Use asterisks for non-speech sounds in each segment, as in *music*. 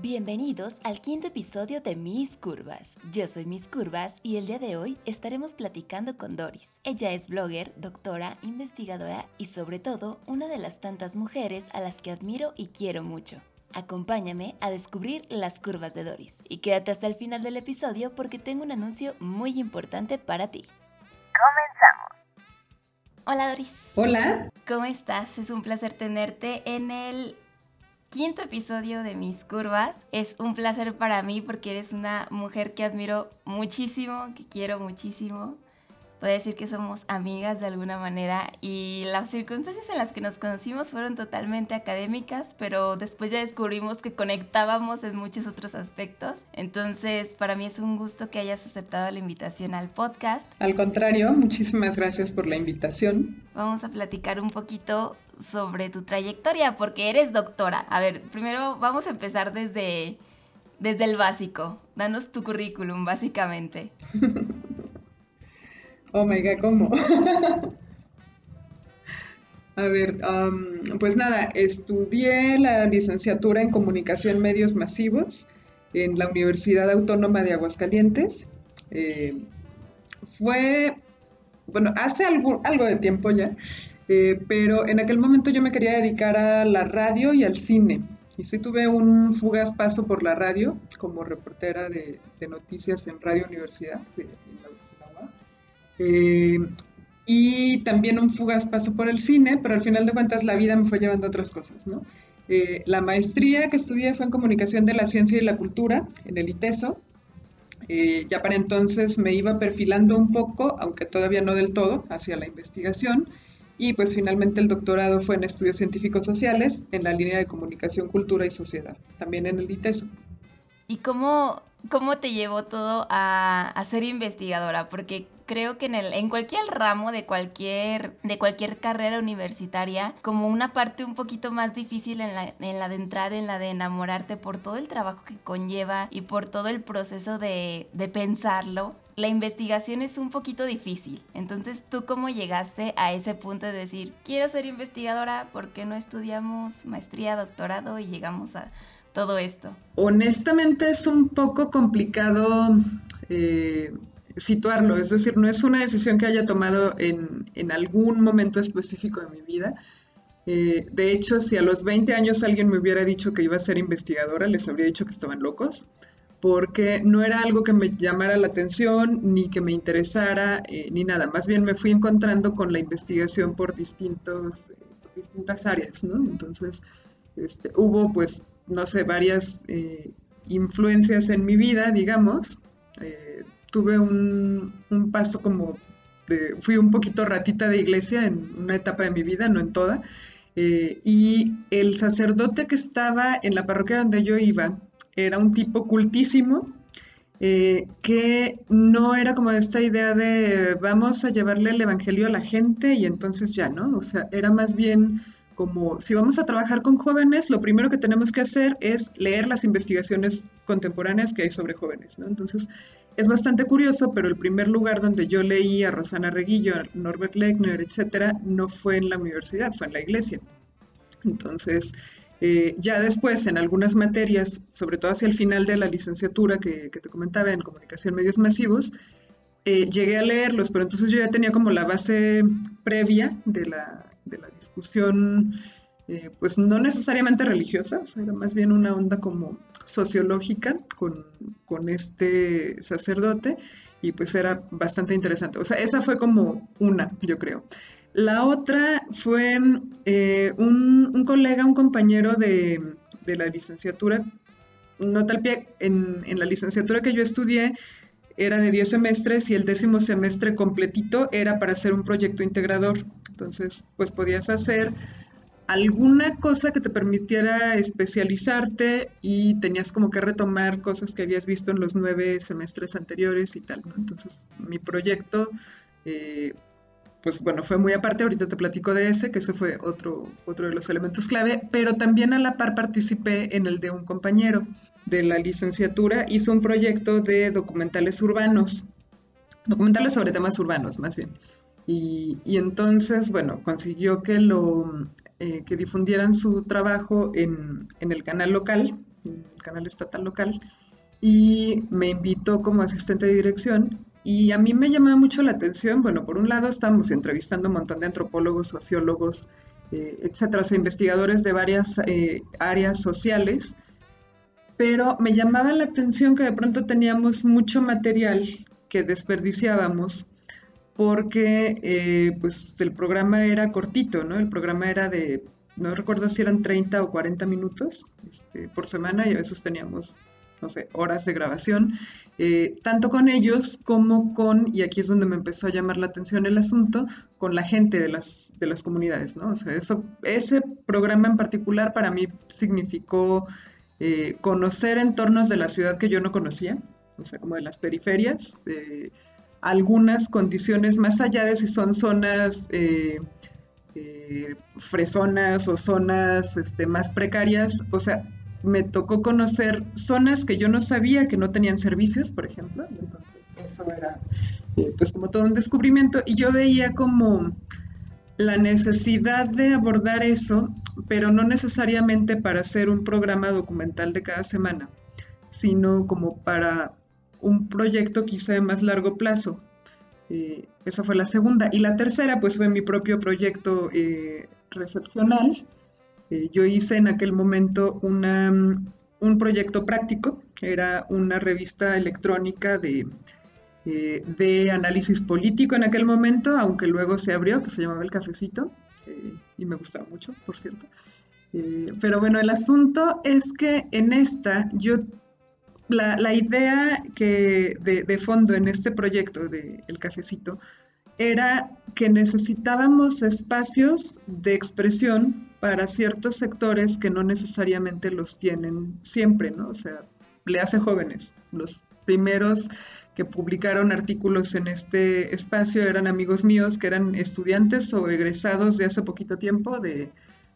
Bienvenidos al quinto episodio de Mis Curvas. Yo soy Mis Curvas y el día de hoy estaremos platicando con Doris. Ella es blogger, doctora, investigadora y sobre todo una de las tantas mujeres a las que admiro y quiero mucho. Acompáñame a descubrir las curvas de Doris y quédate hasta el final del episodio porque tengo un anuncio muy importante para ti. Comenzamos. Hola Doris. Hola. ¿Cómo estás? Es un placer tenerte en el quinto episodio de Mis Curvas. Es un placer para mí porque eres una mujer que admiro muchísimo, que quiero muchísimo. Puedo decir que somos amigas de alguna manera y las circunstancias en las que nos conocimos fueron totalmente académicas, pero después ya descubrimos que conectábamos en muchos otros aspectos. Entonces, para mí es un gusto que hayas aceptado la invitación al podcast. Al contrario, muchísimas gracias por la invitación. Vamos a platicar un poquito sobre tu trayectoria, porque eres doctora. A ver, primero vamos a empezar desde, desde el básico. Danos tu currículum, básicamente. *laughs* oh my god, ¿cómo? *laughs* a ver, pues nada, estudié la licenciatura en comunicación medios masivos en la Universidad Autónoma de Aguascalientes. Eh, fue, bueno, hace algo, algo de tiempo ya. Eh, pero en aquel momento yo me quería dedicar a la radio y al cine. Y sí tuve un fugaz paso por la radio como reportera de, noticias en Radio Universidad de, la, eh, y también un fugaz paso por el cine, pero al final de cuentas la vida me fue llevando a otras cosas, ¿no? Eh, la maestría que estudié fue en Comunicación de la Ciencia y la Cultura, en el ITESO. ya para entonces me iba perfilando un poco, aunque todavía no del todo, hacia la investigación y pues finalmente el doctorado fue en estudios científicos sociales en la línea de comunicación, cultura y sociedad, también en el ITESO. ¿Y cómo, cómo te llevó todo a, a, ser investigadora? Porque creo que en, el, en cualquier ramo de cualquier, de cualquier carrera universitaria, como una parte un poquito más difícil en la, en la de entrar, en la de enamorarte por todo el trabajo que conlleva y por todo el proceso de, de pensarlo, la investigación es un poquito difícil. Entonces, ¿tú cómo llegaste a ese punto de decir, quiero ser investigadora, ¿por qué no estudiamos maestría, doctorado y llegamos a todo esto? Honestamente es un poco complicado eh, situarlo, es decir, no es una decisión que haya tomado en, algún momento específico de mi vida. Eh, de hecho, si a los 20 años alguien me hubiera dicho que iba a ser investigadora, les habría dicho que estaban locos porque no era algo que me llamara la atención, ni que me interesara, eh, ni nada. Más bien me fui encontrando con la investigación por, distintos, distintas áreas, ¿no? Entonces, este, hubo, pues, no sé, varias eh, influencias en mi vida, digamos. Eh, tuve un, un, paso como de, fui un poquito ratita de iglesia en una etapa de mi vida, no en toda. y el sacerdote que estaba en la parroquia donde yo iba, era un tipo cultísimo, eh, que no era como esta idea de vamos a llevarle el Evangelio a la gente y entonces ya, ¿no? O sea, era más bien como si vamos a trabajar con jóvenes, lo primero que tenemos que hacer es leer las investigaciones contemporáneas que hay sobre jóvenes, ¿no? Entonces, es bastante curioso, pero el primer lugar donde yo leí a Rosana Reguillo, a Norbert Lechner, etcétera, no fue en la universidad, fue en la iglesia. Entonces, eh, ya después, en algunas materias, sobre todo hacia el final de la licenciatura que, te comentaba en comunicación medios masivos, eh, llegué a leerlos, pero entonces yo ya tenía como la base previa de la, discusión, eh, pues no necesariamente religiosa, era más bien una onda como sociológica con, con este sacerdote y pues era bastante interesante. O sea, esa fue como una, yo creo. La otra fue eh, un, colega, un compañero de, la licenciatura, no tal pie, en, la licenciatura que yo estudié era de 10 semestres y el décimo semestre completito era para hacer un proyecto integrador. Entonces, pues podías hacer alguna cosa que te permitiera especializarte y tenías como que retomar cosas que habías visto en los nueve semestres anteriores y tal. Entonces, mi proyecto eh, pues bueno, fue muy aparte, ahorita te platico de ese, que ese fue otro, otro de los elementos clave, pero también a la par participé en el de un compañero de la licenciatura, hizo un proyecto de documentales urbanos, documentales sobre temas urbanos más bien. Y, entonces, bueno, consiguió que, lo, eh, que difundieran su trabajo en, en el canal local en el canal estatal local, y me invitó como asistente de dirección. Y a mí me llamaba mucho la atención, bueno, por un lado estábamos entrevistando un montón de antropólogos, sociólogos, eh, etcétera, investigadores de varias eh, áreas sociales, pero me llamaba la atención que de pronto teníamos mucho material que desperdiciábamos porque eh, pues el programa era cortito, ¿no? El programa era de, no recuerdo si eran 30 o 40 minutos este, por semana y a veces teníamos, no sé, horas de grabación, eh, tanto con ellos como con, y aquí es donde me empezó a llamar la atención el asunto, con la gente de las, de las comunidades, ¿no? O sea, eso, ese programa en particular para mí significó eh, conocer entornos de la ciudad que yo no conocía, o sea, como de las periferias, algunas condiciones más allá de si son zonas eh, fresonas o zonas este, más precarias, o sea, me tocó conocer zonas que yo no sabía que no tenían servicios, por ejemplo, entonces eso era eh, pues como todo un descubrimiento y yo veía como la necesidad de abordar eso, pero no necesariamente para hacer un programa documental de cada semana, sino como para un proyecto quizá de más largo plazo. Eh, esa fue la segunda. Y la tercera, pues fue mi propio proyecto eh, recepcional. Eh, yo hice en aquel momento una, un proyecto práctico, era una revista electrónica de, de análisis político en aquel momento, aunque luego se abrió, que se llamaba El Cafecito, y me gustaba mucho, por cierto. pero bueno, el asunto es que en esta yo la, idea que de, fondo en este proyecto de El Cafecito era que necesitábamos espacios de expresión para ciertos sectores que no necesariamente los tienen siempre, ¿no? O sea, le hace jóvenes. Los primeros que publicaron artículos en este espacio eran amigos míos que eran estudiantes o egresados de hace poquito tiempo de,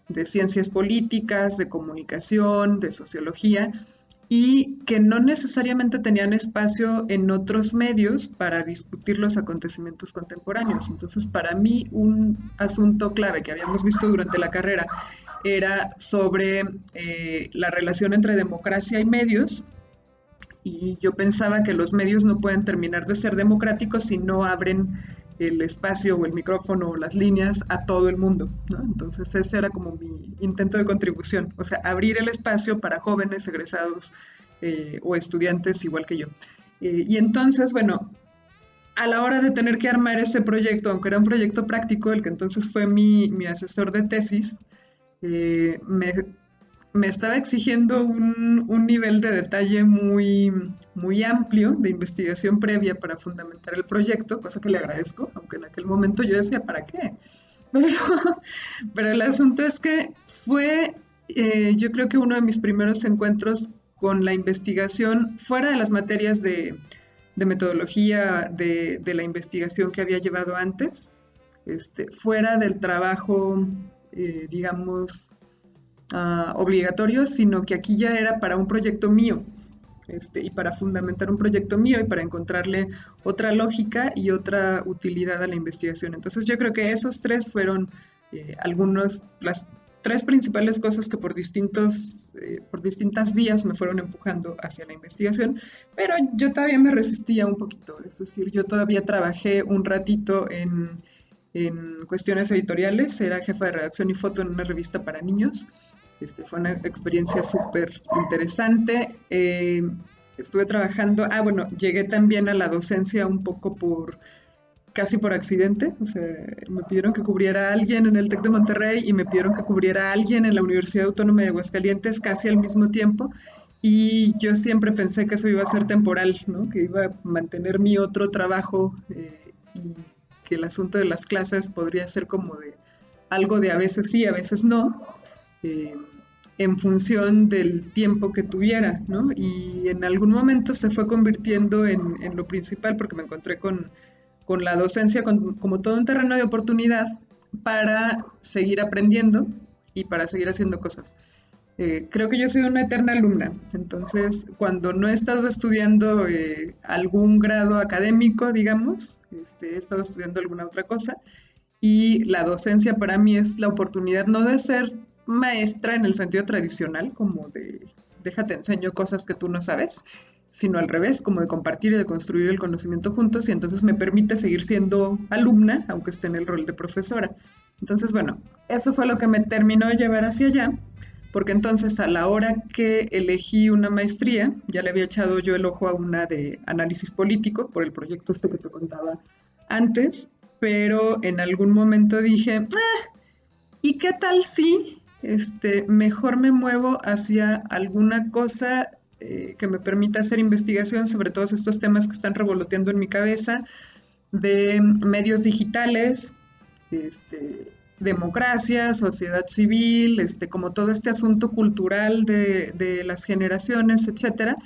de ciencias políticas, de comunicación, de sociología, y que no necesariamente tenían espacio en otros medios para discutir los acontecimientos contemporáneos. Entonces, para mí, un asunto clave que habíamos visto durante la carrera era sobre eh, la relación entre democracia y medios. Y yo pensaba que los medios no pueden terminar de ser democráticos si no abren el espacio o el micrófono o las líneas a todo el mundo. Entonces ese era como mi intento de contribución, o sea, abrir el espacio para jóvenes egresados eh, o estudiantes igual que yo. Eh, y entonces, bueno, a la hora de tener que armar ese proyecto, aunque era un proyecto práctico, el que entonces fue mi, mi asesor de tesis, eh, me me estaba exigiendo un, nivel de detalle muy, muy amplio de investigación previa para fundamentar el proyecto, cosa que le agradezco, aunque en aquel momento yo decía, ¿para qué? *laughs* Pero, el asunto es que fue, eh, yo creo que uno de mis primeros encuentros con la investigación fuera de las materias de, metodología de, la investigación que había llevado antes, este, fuera del trabajo, eh, digamos, uh, obligatorios, sino que aquí ya era para un proyecto mío. Este, y para fundamentar un proyecto mío y para encontrarle otra lógica y otra utilidad a la investigación. Entonces yo creo que esos tres fueron eh, algunos, las tres principales cosas que por, distintos, eh, por distintas vías me fueron empujando hacia la investigación, pero yo todavía me resistía un poquito, es decir, yo todavía trabajé un ratito en, en cuestiones editoriales, era jefa de redacción y foto en una revista para niños, este, fue una experiencia súper interesante. Eh, estuve trabajando, ah, bueno, llegué también a la docencia un poco por, casi por accidente. O sea, me pidieron que cubriera a alguien en el TEC de Monterrey y me pidieron que cubriera a alguien en la Universidad Autónoma de Aguascalientes casi al mismo tiempo. Y yo siempre pensé que eso iba a ser temporal, ¿no? que iba a mantener mi otro trabajo eh, y que el asunto de las clases podría ser como de algo de a veces sí, a veces no. Eh, en función del tiempo que tuviera, ¿no? Y en algún momento se fue convirtiendo en, lo principal porque me encontré con, la docencia como todo un terreno de oportunidad para seguir aprendiendo y para seguir haciendo cosas. Eh, creo que yo soy una eterna alumna, entonces cuando no he estado estudiando eh, algún grado académico, digamos, este, he estado estudiando alguna otra cosa y la docencia para mí es la oportunidad no de ser maestra en el sentido tradicional, como de déjate enseño cosas que tú no sabes, sino al revés, como de compartir y de construir el conocimiento juntos y entonces me permite seguir siendo alumna, aunque esté en el rol de profesora. Entonces, bueno, eso fue lo que me terminó de llevar hacia allá, porque entonces a la hora que elegí una maestría, ya le había echado yo el ojo a una de análisis político por el proyecto este que te contaba antes, pero en algún momento dije, ah, ¿y qué tal si este, mejor me muevo hacia alguna cosa eh, que me permita hacer investigación sobre todos estos temas que están revoloteando en mi cabeza, de medios digitales, este, democracia, sociedad civil, este, como todo este asunto cultural de, las generaciones, etcétera.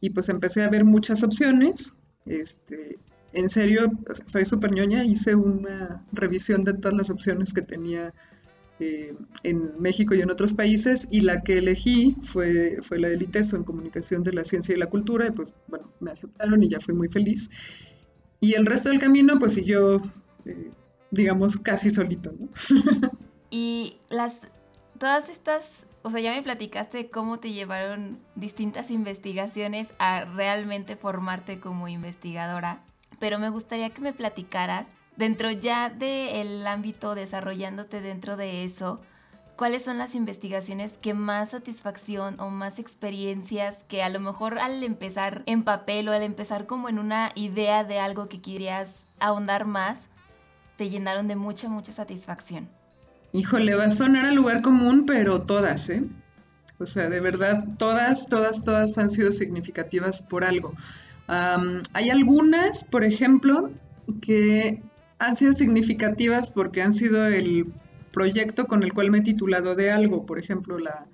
Y pues empecé a ver muchas opciones. Este, en serio, soy súper ñoña, hice una revisión de todas las opciones que tenía eh, en México y en otros países, y la que elegí fue, fue la del ITESO en Comunicación de la Ciencia y la Cultura, y pues bueno, me aceptaron y ya fui muy feliz. Y el resto del camino, pues siguió, eh, digamos, casi solito, ¿no? *laughs* y las, todas estas, o sea, ya me platicaste cómo te llevaron distintas investigaciones a realmente formarte como investigadora, pero me gustaría que me platicaras dentro ya del ámbito desarrollándote dentro de eso, ¿cuáles son las investigaciones que más satisfacción o más experiencias que a lo mejor al empezar en papel o al empezar como en una idea de algo que querías ahondar más, te llenaron de mucha, mucha satisfacción? Híjole, va a sonar al lugar común, pero todas, ¿eh? O sea, de verdad, todas, todas, todas han sido significativas por algo. hay algunas, por ejemplo, que han sido significativas porque han sido el proyecto con el cual me he titulado de algo. Por ejemplo, la,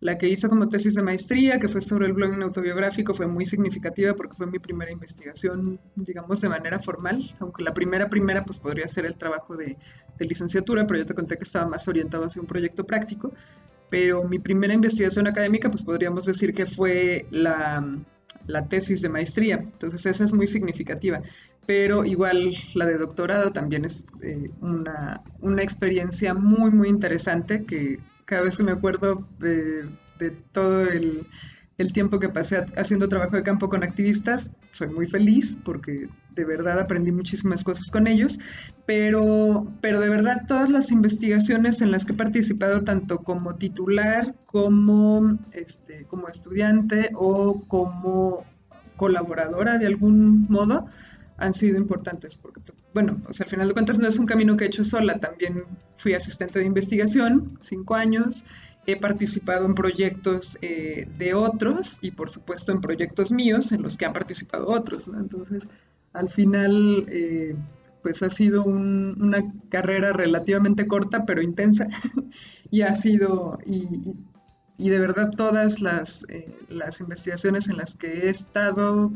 la que hizo como tesis de maestría, que fue sobre el blogging autobiográfico, fue muy significativa porque fue mi primera investigación, digamos, de manera formal, aunque la primera, primera, pues podría ser el trabajo de, de licenciatura, pero yo te conté que estaba más orientado hacia un proyecto práctico. Pero mi primera investigación académica, pues podríamos decir que fue la, la tesis de maestría. Entonces esa es muy significativa pero igual la de doctorado también es eh, una, experiencia muy, muy interesante que cada vez que me acuerdo de, todo el, tiempo que pasé haciendo trabajo de campo con activistas, soy muy feliz porque de verdad aprendí muchísimas cosas con ellos, pero, pero de verdad todas las investigaciones en las que he participado, tanto como titular, como, este, como estudiante o como colaboradora de algún modo, han sido importantes, porque, pues, bueno, al final de cuentas no es un camino que he hecho sola, también fui asistente de investigación, cinco años, he participado en proyectos eh, de otros y por supuesto en proyectos míos en los que han participado otros, ¿no? Entonces, al final, eh, pues ha sido una carrera relativamente corta, pero intensa, *laughs* y ha sido, y, y de verdad todas las, eh, las investigaciones en las que he estado,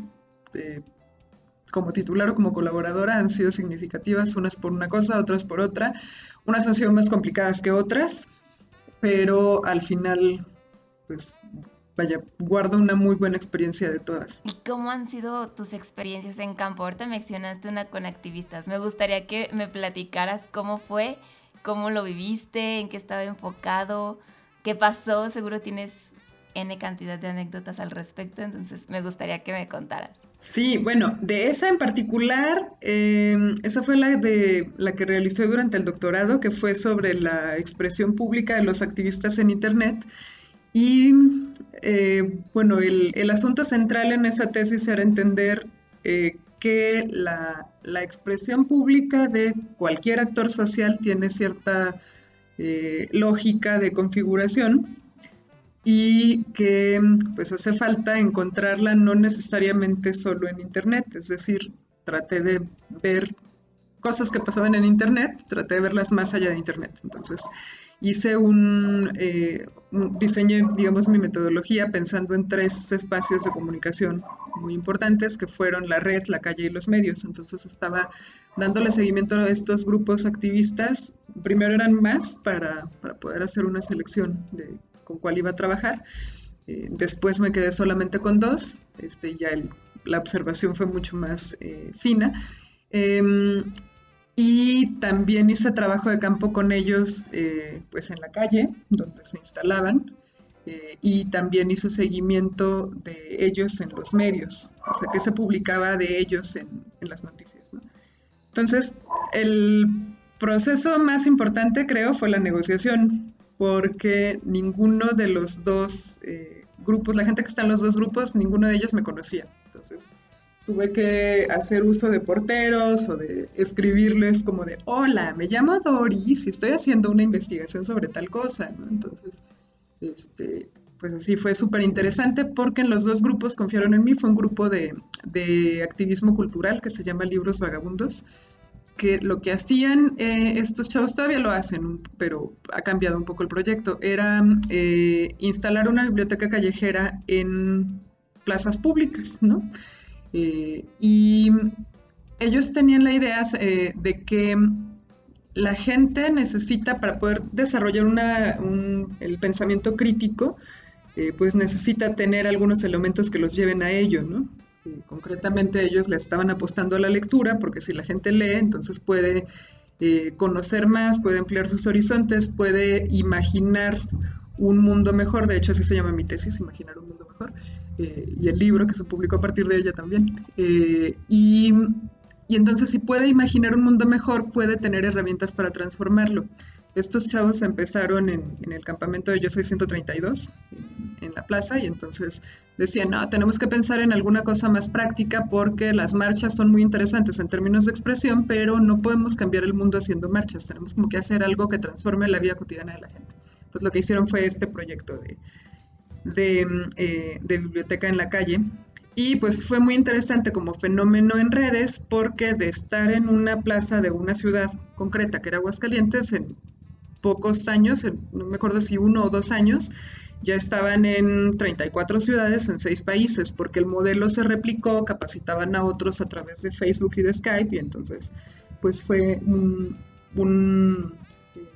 como titular o como colaboradora han sido significativas, unas por una cosa, otras por otra. Unas han sido más complicadas que otras, pero al final, pues, vaya, guardo una muy buena experiencia de todas. ¿Y cómo han sido tus experiencias en campo? Ahorita mencionaste una con activistas. Me gustaría que me platicaras cómo fue, cómo lo viviste, en qué estaba enfocado, qué pasó. Seguro tienes N cantidad de anécdotas al respecto, entonces me gustaría que me contaras. Sí, bueno, de esa en particular, em, esa fue la de la que realicé durante el doctorado, que fue sobre la expresión pública de los activistas en Internet. Y eh, bueno, el, asunto central en esa tesis era entender eh, que la, expresión pública de cualquier actor social tiene cierta eh, lógica de configuración y que pues hace falta encontrarla no necesariamente solo en Internet, es decir, traté de ver cosas que pasaban en Internet, traté de verlas más allá de Internet. Entonces, hice un, eh, diseñé, digamos, mi metodología pensando en tres espacios de comunicación muy importantes que fueron la red, la calle y los medios. Entonces estaba dándole seguimiento a estos grupos activistas. Primero eran más para, para poder hacer una selección de con cuál iba a trabajar. Eh, después me quedé solamente con dos, este, ya la observación fue mucho más eh, fina. Em, y también hice trabajo de campo con ellos eh, pues en la calle, donde se instalaban. y también hizo seguimiento de ellos en los medios, o sea, que se publicaba de ellos en, las noticias. Entonces, el proceso más importante, creo, fue la negociación, porque ninguno de los dos eh, grupos, la gente que está en los dos grupos, ninguno de ellos me conocía. Entonces, tuve que hacer uso de porteros o de escribirles como de, hola, me llamo Doris y estoy haciendo una investigación sobre tal cosa, Entonces, este, pues así fue súper interesante porque en los dos grupos confiaron en mí. Fue un grupo de, activismo cultural que se llama Libros Vagabundos, que lo que hacían eh, estos chavos todavía lo hacen, pero ha cambiado un poco el proyecto. Era eh, instalar una biblioteca callejera en plazas públicas, ¿no? Eh, y ellos tenían la idea de que la gente necesita para poder desarrollar el pensamiento crítico, pues necesita tener algunos elementos que los lleven a ello, ¿no? Concretamente ellos le estaban apostando a la lectura, porque si la gente lee, entonces puede eh, conocer más, puede ampliar sus horizontes, puede imaginar un mundo mejor, de hecho así se llama mi tesis, imaginar un mundo mejor, eh, y el libro que se publicó a partir de ella también. y y entonces si puede imaginar un mundo mejor, puede tener herramientas para transformarlo. Estos chavos empezaron en, el campamento de Yo Soy 132, en, la plaza, y entonces decían, no, tenemos que pensar en alguna cosa más práctica porque las marchas son muy interesantes en términos de expresión, pero no podemos cambiar el mundo haciendo marchas, tenemos como que hacer algo que transforme la vida cotidiana de la gente. Entonces lo que hicieron fue este proyecto de, de, eh, de biblioteca en la calle, y pues fue muy interesante como fenómeno en redes porque de estar en una plaza de una ciudad concreta que era Aguascalientes, en pocos años, no me acuerdo si uno o dos años, ya estaban en 34 ciudades en seis países, porque el modelo se replicó, capacitaban a otros a través de Facebook y de Skype, y entonces pues fue un,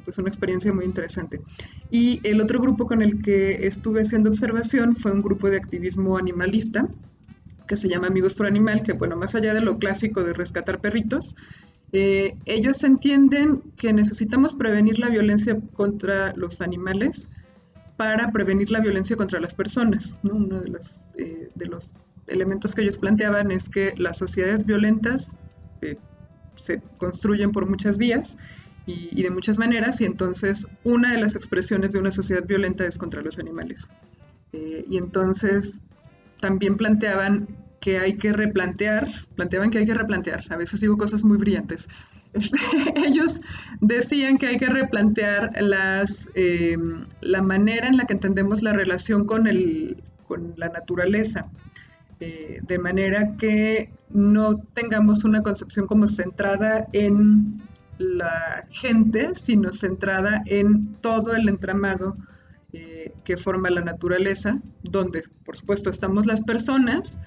pues una experiencia muy interesante. Y el otro grupo con el que estuve haciendo observación fue un grupo de activismo animalista, que se llama Amigos por Animal, que bueno, más allá de lo clásico de rescatar perritos, eh, ellos entienden que necesitamos prevenir la violencia contra los animales para prevenir la violencia contra las personas. Uno de los, eh, de los elementos que ellos planteaban es que las sociedades violentas eh, se construyen por muchas vías y, y, de muchas maneras, y entonces una de las expresiones de una sociedad violenta es contra los animales. y entonces también planteaban que hay que replantear, planteaban que hay que replantear, a veces digo cosas muy brillantes, *laughs* este, ellos decían que hay que replantear las, eh, la manera en la que entendemos la relación con, el, con la naturaleza, eh, de manera que no tengamos una concepción como centrada en la gente, sino centrada en todo el entramado eh, que forma la naturaleza, donde por supuesto estamos las personas,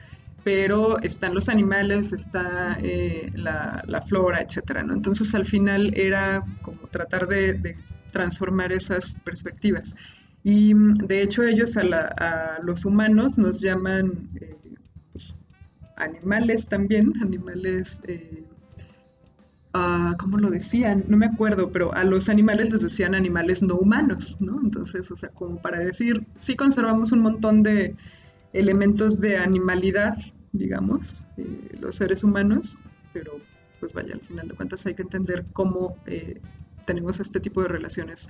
pero están los animales, está eh, la, flora, etcétera, ¿no? Entonces al final era como tratar de, transformar esas perspectivas. Y de hecho ellos a, los humanos nos llaman eh, pues, animales también, animales ¿cómo lo decían? No me acuerdo, pero a los animales les decían animales no humanos, ¿no? Entonces, o sea, como para decir, sí conservamos un montón de elementos de animalidad, digamos, eh, los seres humanos, pero pues vaya, al final de cuentas hay que entender cómo eh, tenemos este tipo de relaciones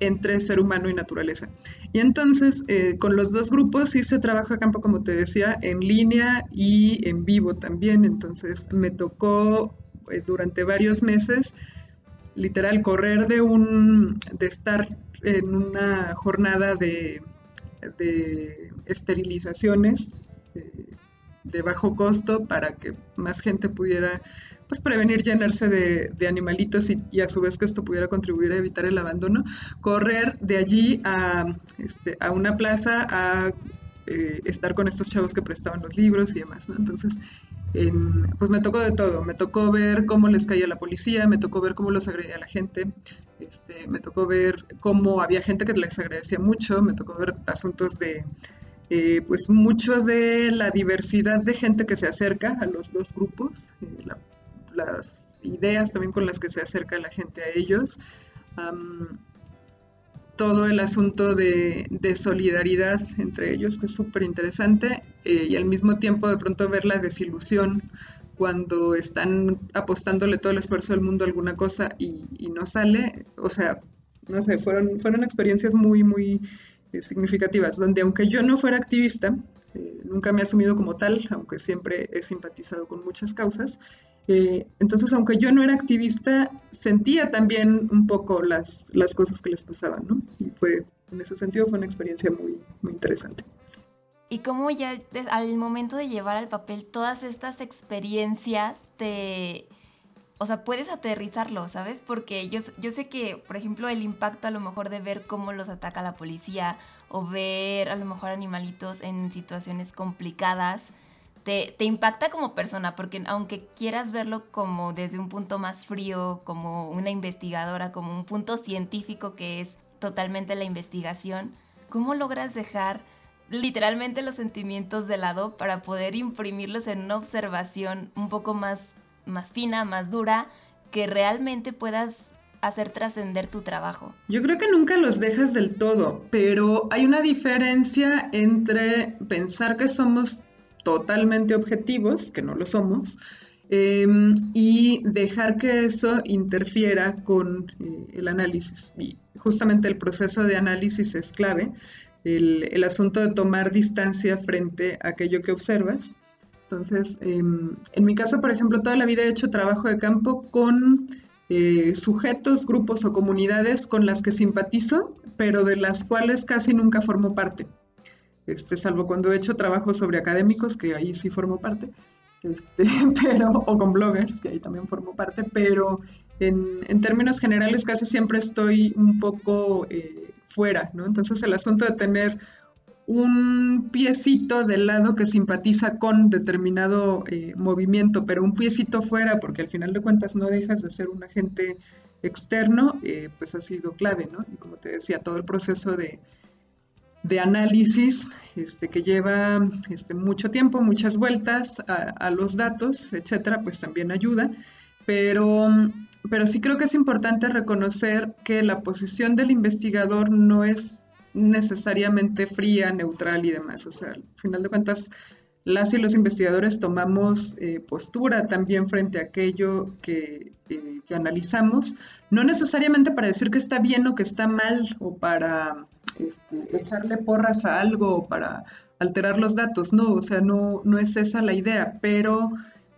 entre ser humano y naturaleza. Y entonces, eh, con los dos grupos sí se trabaja a campo, como te decía, en línea y en vivo también. Entonces, me tocó eh, durante varios meses, literal, correr de, un, de estar en una jornada de, de esterilizaciones de bajo costo para que más gente pudiera pues prevenir llenarse de, animalitos y, a su vez que esto pudiera contribuir a evitar el abandono, correr de allí a, este, a una plaza a eh, estar con estos chavos que prestaban los libros y demás, Entonces, pues me tocó de todo, me tocó ver cómo les caía la policía, me tocó ver cómo los agredía la gente, este, me tocó ver cómo había gente que les agradecía mucho, me tocó ver asuntos de, eh, pues mucho de la diversidad de gente que se acerca a los dos grupos, eh, las ideas también con las que se acerca la gente a ellos todo el asunto de, solidaridad entre ellos, que es súper interesante, eh, y al mismo tiempo de pronto ver la desilusión cuando están apostándole todo el esfuerzo del mundo a alguna cosa y, no sale, o sea, no sé, fueron, fueron experiencias muy, muy significativas, donde aunque yo no fuera activista, eh, nunca me he asumido como tal, aunque siempre he simpatizado con muchas causas, eh, entonces, aunque yo no era activista, sentía también un poco las, las cosas que les pasaban, ¿no? Y fue, en ese sentido, fue una experiencia muy, muy interesante. Y cómo ya al momento de llevar al papel todas estas experiencias te... O sea, puedes aterrizarlo, ¿sabes? Porque yo, yo sé que, por ejemplo, el impacto a lo mejor de ver cómo los ataca la policía o ver a lo mejor animalitos en situaciones complicadas, te, impacta como persona, porque aunque quieras verlo como desde un punto más frío, como una investigadora, como un punto científico que es totalmente la investigación, ¿cómo logras dejar literalmente los sentimientos de lado para poder imprimirlos en una observación un poco más, más fina, más dura, que realmente puedas hacer trascender tu trabajo? Yo creo que nunca los dejas del todo, pero hay una diferencia entre pensar que somos totalmente objetivos, que no lo somos, em, y dejar que eso interfiera con eh, el análisis. Y justamente el proceso de análisis es clave, el, asunto de tomar distancia frente a aquello que observas. Entonces, em, en mi caso, por ejemplo, toda la vida he hecho trabajo de campo con eh, sujetos, grupos o comunidades con las que simpatizo, pero de las cuales casi nunca formo parte este, salvo cuando he hecho trabajos sobre académicos, que ahí sí formo parte, este, *laughs* pero, o con bloggers, que ahí también formo parte, pero en, términos generales casi siempre estoy un poco eh, fuera, ¿no? Entonces el asunto de tener un piecito del lado que simpatiza con determinado eh, movimiento, pero un piecito fuera, porque al final de cuentas no dejas de ser un agente externo, eh, pues ha sido clave, ¿no? Y como te decía, todo el proceso de, de análisis este, que lleva este, mucho tiempo, muchas vueltas a, los datos, etcétera, pues también ayuda. Pero, pero sí creo que es importante reconocer que la posición del investigador no es necesariamente fría, neutral y demás. O sea, al final de cuentas, las y los investigadores tomamos eh, postura también frente a aquello que, eh, que, analizamos, no necesariamente para decir que está bien o que está mal o para este, echarle porras a algo o para alterar los datos, no, o sea, no, no es esa la idea, pero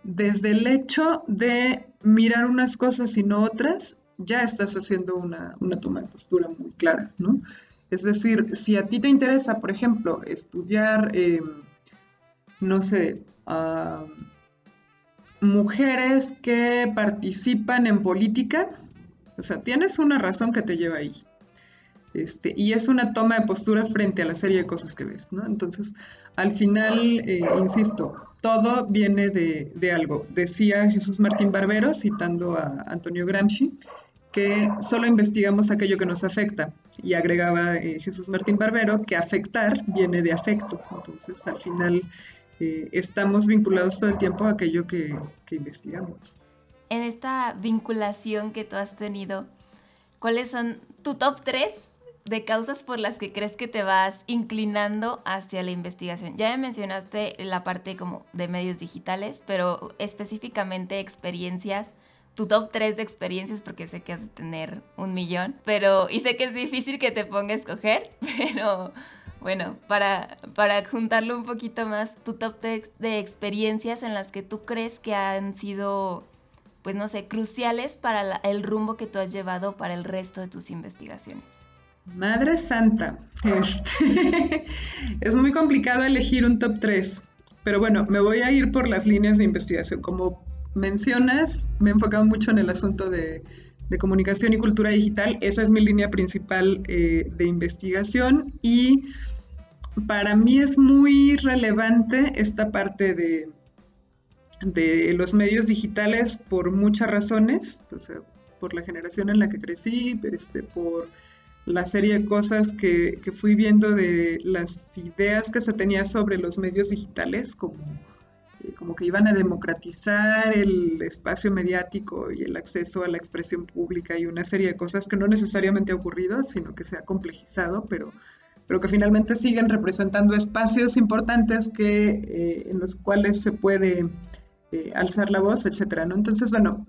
desde el hecho de mirar unas cosas y no otras, ya estás haciendo una, una toma de postura muy clara, ¿no? Es decir, si a ti te interesa, por ejemplo, estudiar... Eh, no sé, mujeres que participan en política, o sea, tienes una razón que te lleva ahí. Este, y es una toma de postura frente a la serie de cosas que ves, ¿no? Entonces, al final, eh, insisto, todo viene de, de, algo. Decía Jesús Martín Barbero, citando a Antonio Gramsci, que solo investigamos aquello que nos afecta. Y agregaba eh, Jesús Martín Barbero que afectar viene de afecto. Entonces, al final, eh, estamos vinculados todo el tiempo a aquello que, investigamos. En esta vinculación que tú has tenido, ¿cuáles son tu top 3 de causas por las que crees que te vas inclinando hacia la investigación? Ya me mencionaste la parte como de medios digitales, pero específicamente experiencias, tu top 3 de experiencias, porque sé que has de tener un millón, pero y sé que es difícil que te ponga a escoger, *laughs* pero bueno, para, para juntarlo un poquito más, tu top de, de experiencias en las que tú crees que han sido, pues no sé, cruciales para el rumbo que tú has llevado para el resto de tus investigaciones. Madre Santa, este, *laughs* es muy complicado elegir un top 3, pero bueno, me voy a ir por las líneas de investigación. Como mencionas, me he enfocado mucho en el asunto de comunicación y cultura digital. Esa es mi línea principal eh, de investigación y para mí es muy relevante esta parte de, de los medios digitales por muchas razones, por la generación en la que crecí, este, por la serie de cosas que, que, fui viendo de las ideas que se tenía sobre los medios digitales como como que iban a democratizar el espacio mediático y el acceso a la expresión pública y una serie de cosas que no necesariamente ha ocurrido, sino que se ha complejizado, pero, pero que finalmente siguen representando espacios importantes que, eh, en los cuales se puede eh, alzar la voz, etcétera, ¿no? Entonces, bueno,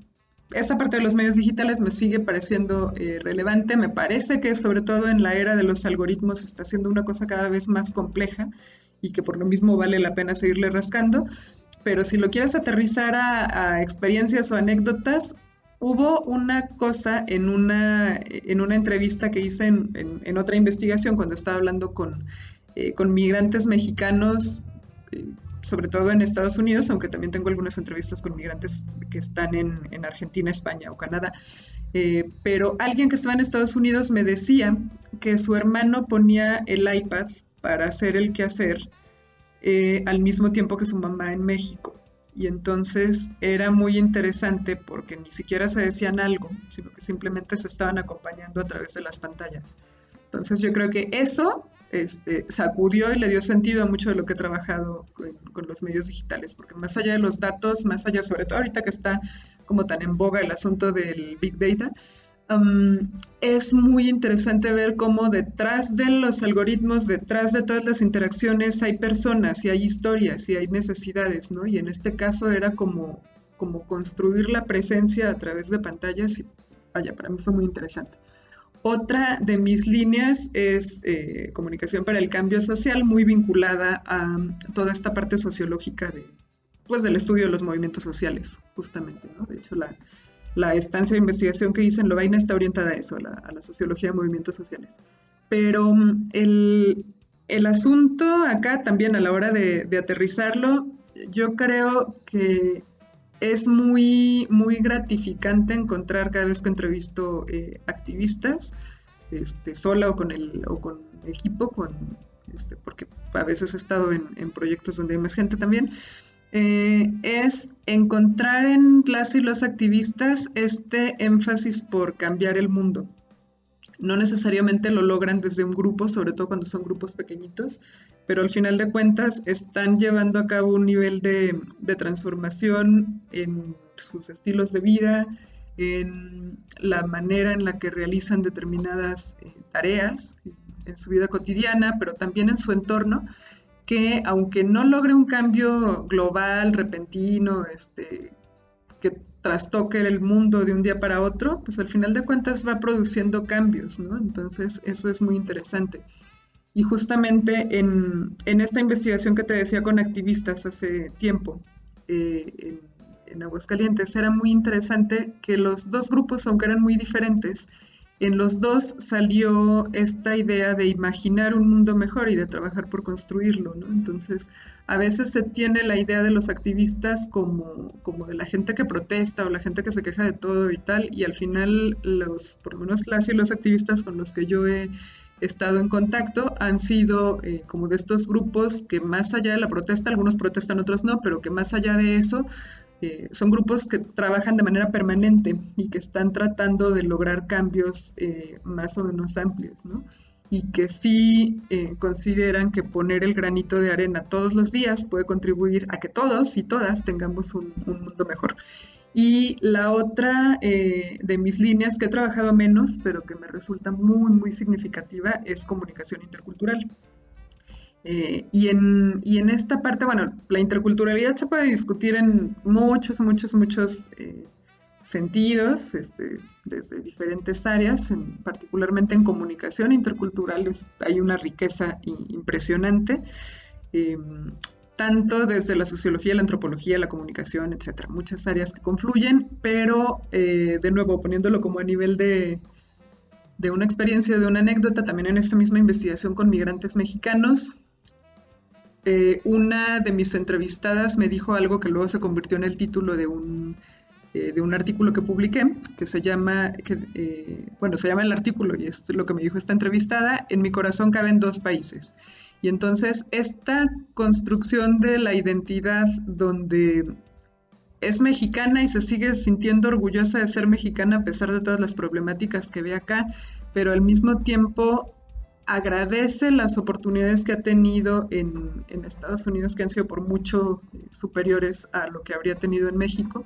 esta parte de los medios digitales me sigue pareciendo eh, relevante. Me parece que sobre todo en la era de los algoritmos está siendo una cosa cada vez más compleja y que por lo mismo vale la pena seguirle rascando. Pero si lo quieres aterrizar a, experiencias o anécdotas, hubo una cosa en una, en una entrevista que hice en, otra investigación cuando estaba hablando con, eh, con migrantes mexicanos eh, sobre todo en Estados Unidos, aunque también tengo algunas entrevistas con migrantes que están en, Argentina, España o Canadá. Eh, pero alguien que estaba en Estados Unidos me decía que su hermano ponía el iPad para hacer el quehacer eh, al mismo tiempo que su mamá en México. Y entonces era muy interesante porque ni siquiera se decían algo, sino que simplemente se estaban acompañando a través de las pantallas. Entonces yo creo que eso este, sacudió y le dio sentido a mucho de lo que he trabajado con, los medios digitales, porque más allá de los datos, más allá, sobre todo ahorita que está como tan en boga el asunto del Big Data, um, es muy interesante ver cómo detrás de los algoritmos, detrás de todas las interacciones, hay personas y hay historias y hay necesidades, ¿no? Y en este caso era como, como construir la presencia a través de pantallas y vaya, para mí fue muy interesante. Otra de mis líneas es eh, comunicación para el cambio social, muy vinculada a toda esta parte sociológica de, pues, del estudio de los movimientos sociales, justamente. De hecho, la, estancia de investigación que hice en Lovaina está orientada a eso, a la, sociología de movimientos sociales. Pero mm, el, asunto acá también a la hora de aterrizarlo, yo creo que es muy, muy gratificante encontrar cada vez que entrevisto eh, activistas, este, sola o con el, o con equipo, con, este, porque a veces he estado en, proyectos donde hay más gente también, eh, es encontrar en las y los activistas este énfasis por cambiar el mundo. No necesariamente lo logran desde un grupo, sobre todo cuando son grupos pequeñitos, pero al final de cuentas están llevando a cabo un nivel de, transformación en sus estilos de vida, en la manera en la que realizan determinadas eh, tareas en su vida cotidiana, pero también en su entorno, que aunque no logre un cambio global, repentino, este, que trastoque el mundo de un día para otro, pues al final de cuentas va produciendo cambios, ¿no? Entonces eso es muy interesante. Y justamente en, esta investigación que te decía con activistas hace tiempo eh, en, en Aguascalientes, era muy interesante que los dos grupos, aunque eran muy diferentes, en los dos salió esta idea de imaginar un mundo mejor y de trabajar por construirlo, ¿no? Entonces, a veces se tiene la idea de los activistas como, como de la gente que protesta o la gente que se queja de todo y tal, y al final los, por lo menos las y los activistas con los que yo he estado en contacto han sido eh, como de estos grupos que más allá de la protesta, algunos protestan, otros no, pero que más allá de eso son grupos que trabajan de manera permanente y que están tratando de lograr cambios eh, más o menos amplios, ¿no? y que sí eh, consideran que poner el granito de arena todos los días puede contribuir a que todos y todas tengamos un, mundo mejor. Y la otra eh, de mis líneas que he trabajado menos, pero que me resulta muy, muy significativa, es comunicación intercultural. Eh, y, en, y, en, esta parte, bueno, la interculturalidad se puede discutir en muchos, muchos, muchos sentidos, este, desde diferentes áreas, particularmente en comunicación intercultural hay una riqueza impresionante, em, tanto desde la sociología, la antropología, la comunicación, etcétera, muchas áreas que confluyen, pero eh, de nuevo poniéndolo como a nivel de, de una experiencia, de una anécdota, también en esta misma investigación con migrantes mexicanos, eh, una de mis entrevistadas me dijo algo que luego se convirtió en el título de un eh, de un artículo que publiqué que se llama, eh, bueno, se llama el artículo y es lo que me dijo esta entrevistada, en mi corazón caben dos países. Y entonces esta construcción de la identidad donde es mexicana y se sigue sintiendo orgullosa de ser mexicana a pesar de todas las problemáticas que ve acá, pero al mismo tiempo agradece las oportunidades que ha tenido en, Estados Unidos, que han sido por mucho eh, superiores a lo que habría tenido en México,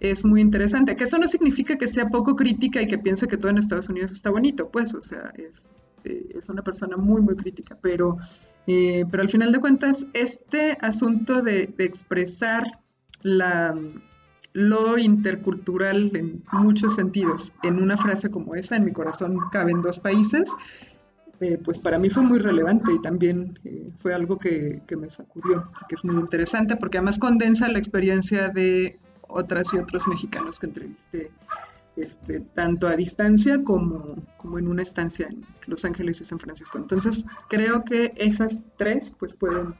es muy interesante. Que eso no significa que sea poco crítica y que piense que todo en Estados Unidos está bonito, pues, o sea, es, eh, es una persona muy, muy crítica, pero, eh, pero al final de cuentas, este asunto de, de expresar la, lo intercultural en muchos sentidos en una frase como esa, en mi corazón caben dos países, eh, pues para mí fue muy relevante y también eh, fue algo que, me sacudió, que es muy interesante porque además condensa la experiencia de otras y otros mexicanos que entrevisté, este, tanto a distancia como, como en una estancia en Los Ángeles y San Francisco. Entonces creo que esas tres pues pueden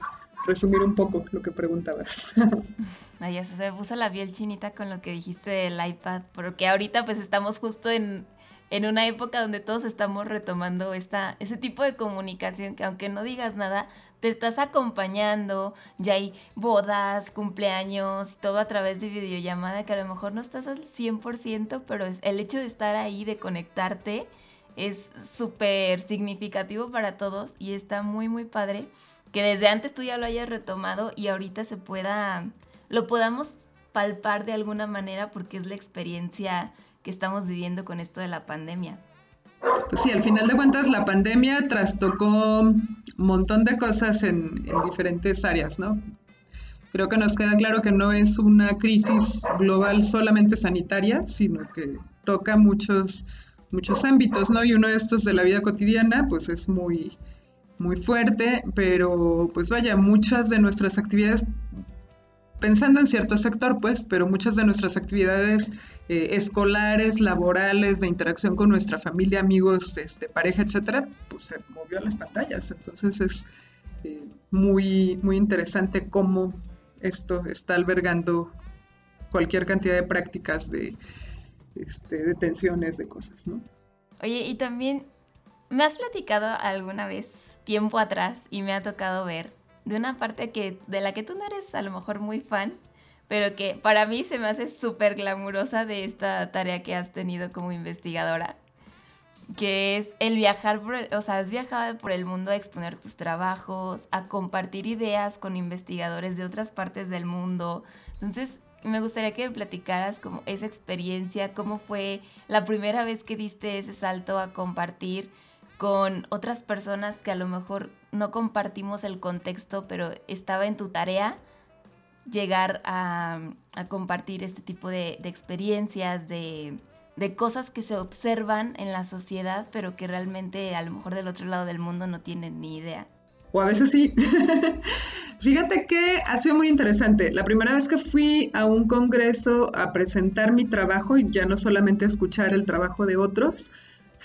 resumir un poco lo que preguntabas. *laughs* Ay, ya se puso la piel chinita con lo que dijiste del iPad, porque ahorita pues estamos justo en en una época donde todos estamos retomando esta, ese tipo de comunicación que aunque no digas nada, te estás acompañando, ya hay bodas, cumpleaños todo a través de videollamada que a lo mejor no estás al 100%, pero el hecho de estar ahí, de conectarte, es súper significativo para todos y está muy, muy padre que desde antes tú ya lo hayas retomado y ahorita se pueda, lo podamos palpar de alguna manera porque es la experiencia que estamos viviendo con esto de la pandemia. Pues sí, al final de cuentas la pandemia trastocó un montón de cosas en, diferentes áreas, ¿no? Creo que nos queda claro que no es una crisis global solamente sanitaria, sino que toca muchos, muchos ámbitos, ¿no? Y uno de estos de la vida cotidiana, pues es muy, muy fuerte, pero pues vaya, muchas de nuestras actividades pensando en cierto sector, pues, pero muchas de nuestras actividades eh, escolares, laborales, de interacción con nuestra familia, amigos, este, pareja, etcétera, pues se movió a las pantallas. Entonces es eh, muy, muy interesante cómo esto está albergando cualquier cantidad de prácticas de, este, de tensiones, de cosas, ¿no? Oye, y también me has platicado alguna vez, tiempo atrás, y me ha tocado ver de una parte que, de la que tú no eres a lo mejor muy fan, pero que para mí se me hace súper glamurosa de esta tarea que has tenido como investigadora, que es el viajar, por o sea, has viajado por el mundo a exponer tus trabajos, a compartir ideas con investigadores de otras partes del mundo. Entonces, me gustaría que me platicaras como esa experiencia, cómo fue la primera vez que diste ese salto a compartir con otras personas que a lo mejor no compartimos el contexto, pero estaba en tu tarea llegar a, compartir este tipo de, experiencias, de, cosas que se observan en la sociedad, pero que realmente a lo mejor del otro lado del mundo no tienen ni idea. O a veces sí. *laughs* Fíjate que ha sido muy interesante. La primera vez que fui a un congreso a presentar mi trabajo y ya no solamente escuchar el trabajo de otros,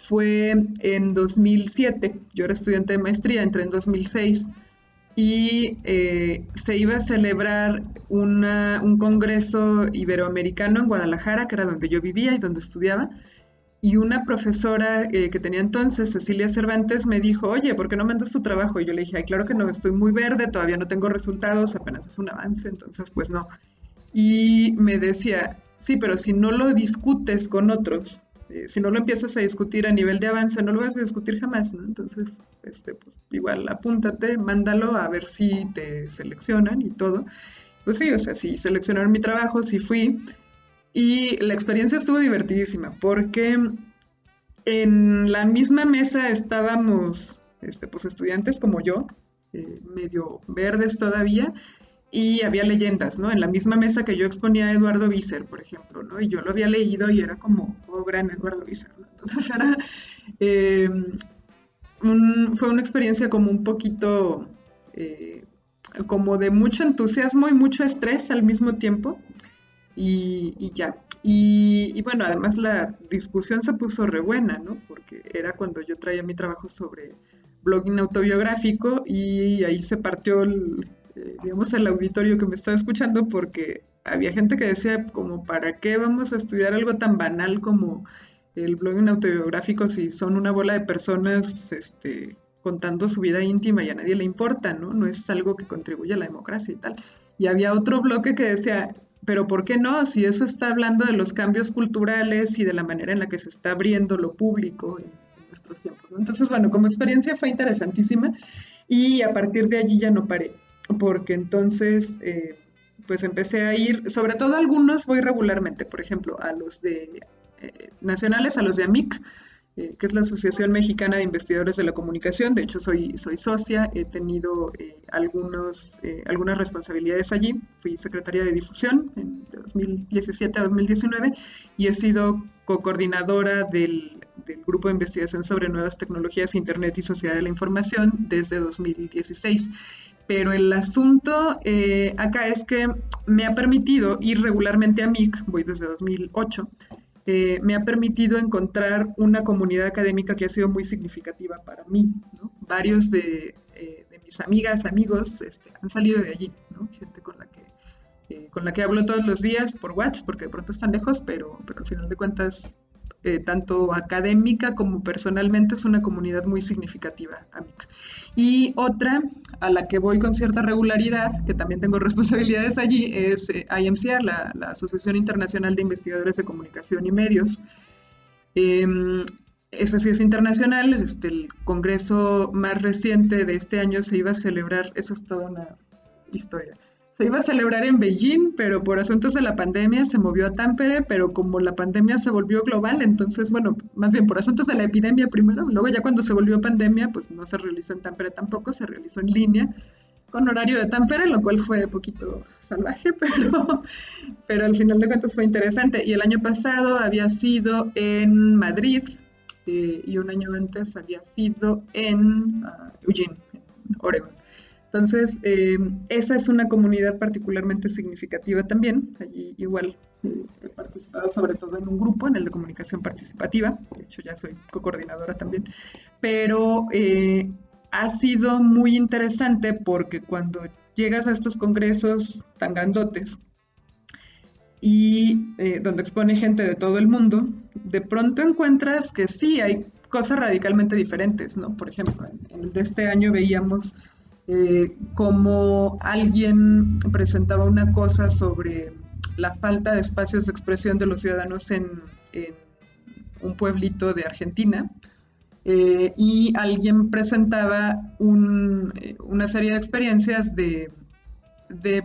fue en 2007. Yo era estudiante de maestría, entré en 2006 y eh, se iba a celebrar un congreso iberoamericano en Guadalajara, que era donde yo vivía y donde estudiaba. Y una profesora eh, que tenía entonces, Cecilia Cervantes, me dijo, oye, ¿por qué no mandas tu trabajo? Y yo le dije, ay, claro que no, estoy muy verde, todavía no tengo resultados, apenas es un avance, entonces pues no. Y me decía, sí, pero si no lo discutes con otros, eh, si no lo empiezas a discutir a nivel de avance, no lo vas a discutir jamás, ¿no? Entonces, este, pues, igual apúntate, mándalo a ver si te seleccionan y todo. Pues sí, o sea, sí seleccionaron mi trabajo, sí fui. Y la experiencia estuvo divertidísima porque en la misma mesa estábamos, este, pues estudiantes como yo, eh, medio verdes todavía, y había leyendas, ¿no? En la misma mesa que yo exponía a Eduardo Visser, por ejemplo, ¿no? Y yo lo había leído y era como, oh, gran Eduardo Visser, ¿no? Entonces *laughs* era, eh, fue una experiencia como un poquito, eh, como de mucho entusiasmo y mucho estrés al mismo tiempo, y, ya. Y, y, bueno, además la discusión se puso re buena, ¿no? Porque era cuando yo traía mi trabajo sobre blogging autobiográfico y ahí se partió el digamos, al auditorio que me estaba escuchando porque había gente que decía como, ¿para qué vamos a estudiar algo tan banal como el blogging autobiográfico si son una bola de personas este, contando su vida íntima y a nadie le importa, ¿no? No es algo que contribuye a la democracia y tal. Y había otro bloque que decía, pero ¿por qué no? Si eso está hablando de los cambios culturales y de la manera en la que se está abriendo lo público en nuestros tiempos. Entonces, bueno, como experiencia fue interesantísima y a partir de allí ya no paré, porque entonces, eh, pues empecé a ir, sobre todo algunos voy regularmente, por ejemplo, a los de eh, nacionales, a los de AMIC, eh, que es la Asociación Mexicana de Investigadores de la Comunicación. De hecho, soy, soy socia, he tenido algunos, algunas responsabilidades allí. Fui secretaria de difusión en 2017 a 2019 y he sido co-coordinadora del, del, Grupo de Investigación sobre Nuevas Tecnologías, Internet y Sociedad de la Información desde 2016. Pero el asunto acá es que me ha permitido ir regularmente a MIC, voy desde 2008, eh, me ha permitido encontrar una comunidad académica que ha sido muy significativa para mí. Varios de, eh, de, mis amigas, amigos, este, han salido de allí, gente con la, que, eh, con la que hablo todos los días por WhatsApp, porque de pronto están lejos, pero, pero al final de cuentas eh, tanto académica como personalmente, es una comunidad muy significativa, AMIC. Y otra a la que voy con cierta regularidad, que también tengo *laughs* responsabilidades allí, es eh, IMCR, la, Asociación Internacional de Investigadores de Comunicación y Medios. Eh, esa sí es internacional, este, el congreso más reciente de este año se iba a celebrar, eso es toda una historia se iba a celebrar en Beijing, pero por asuntos de la pandemia se movió a Tampere, pero como la pandemia se volvió global, entonces, bueno, más bien por asuntos de la epidemia primero, luego ya cuando se volvió pandemia, pues no se realizó en Tampere tampoco, se realizó en línea con horario de Tampere, lo cual fue un poquito salvaje, *laughs* pero, pero al final de cuentas fue interesante. Y el año pasado había sido en Madrid eh, y un año antes había sido en uh, Eugene, en. Entonces, eh, esa es una comunidad particularmente significativa también. Allí igual eh, he participado sobre todo en un grupo, en el de comunicación participativa. De hecho, ya soy co-coordinadora también. Pero eh, ha sido muy interesante porque cuando llegas a estos congresos tan grandotes y donde expone gente de todo el mundo, de pronto encuentras que sí, hay cosas radicalmente diferentes, ¿no? Por ejemplo, en el de este año veíamos eh, como alguien presentaba una cosa sobre la falta de espacios de expresión de los ciudadanos en, un pueblito de Argentina. Eh, y alguien presentaba eh, una serie de experiencias de,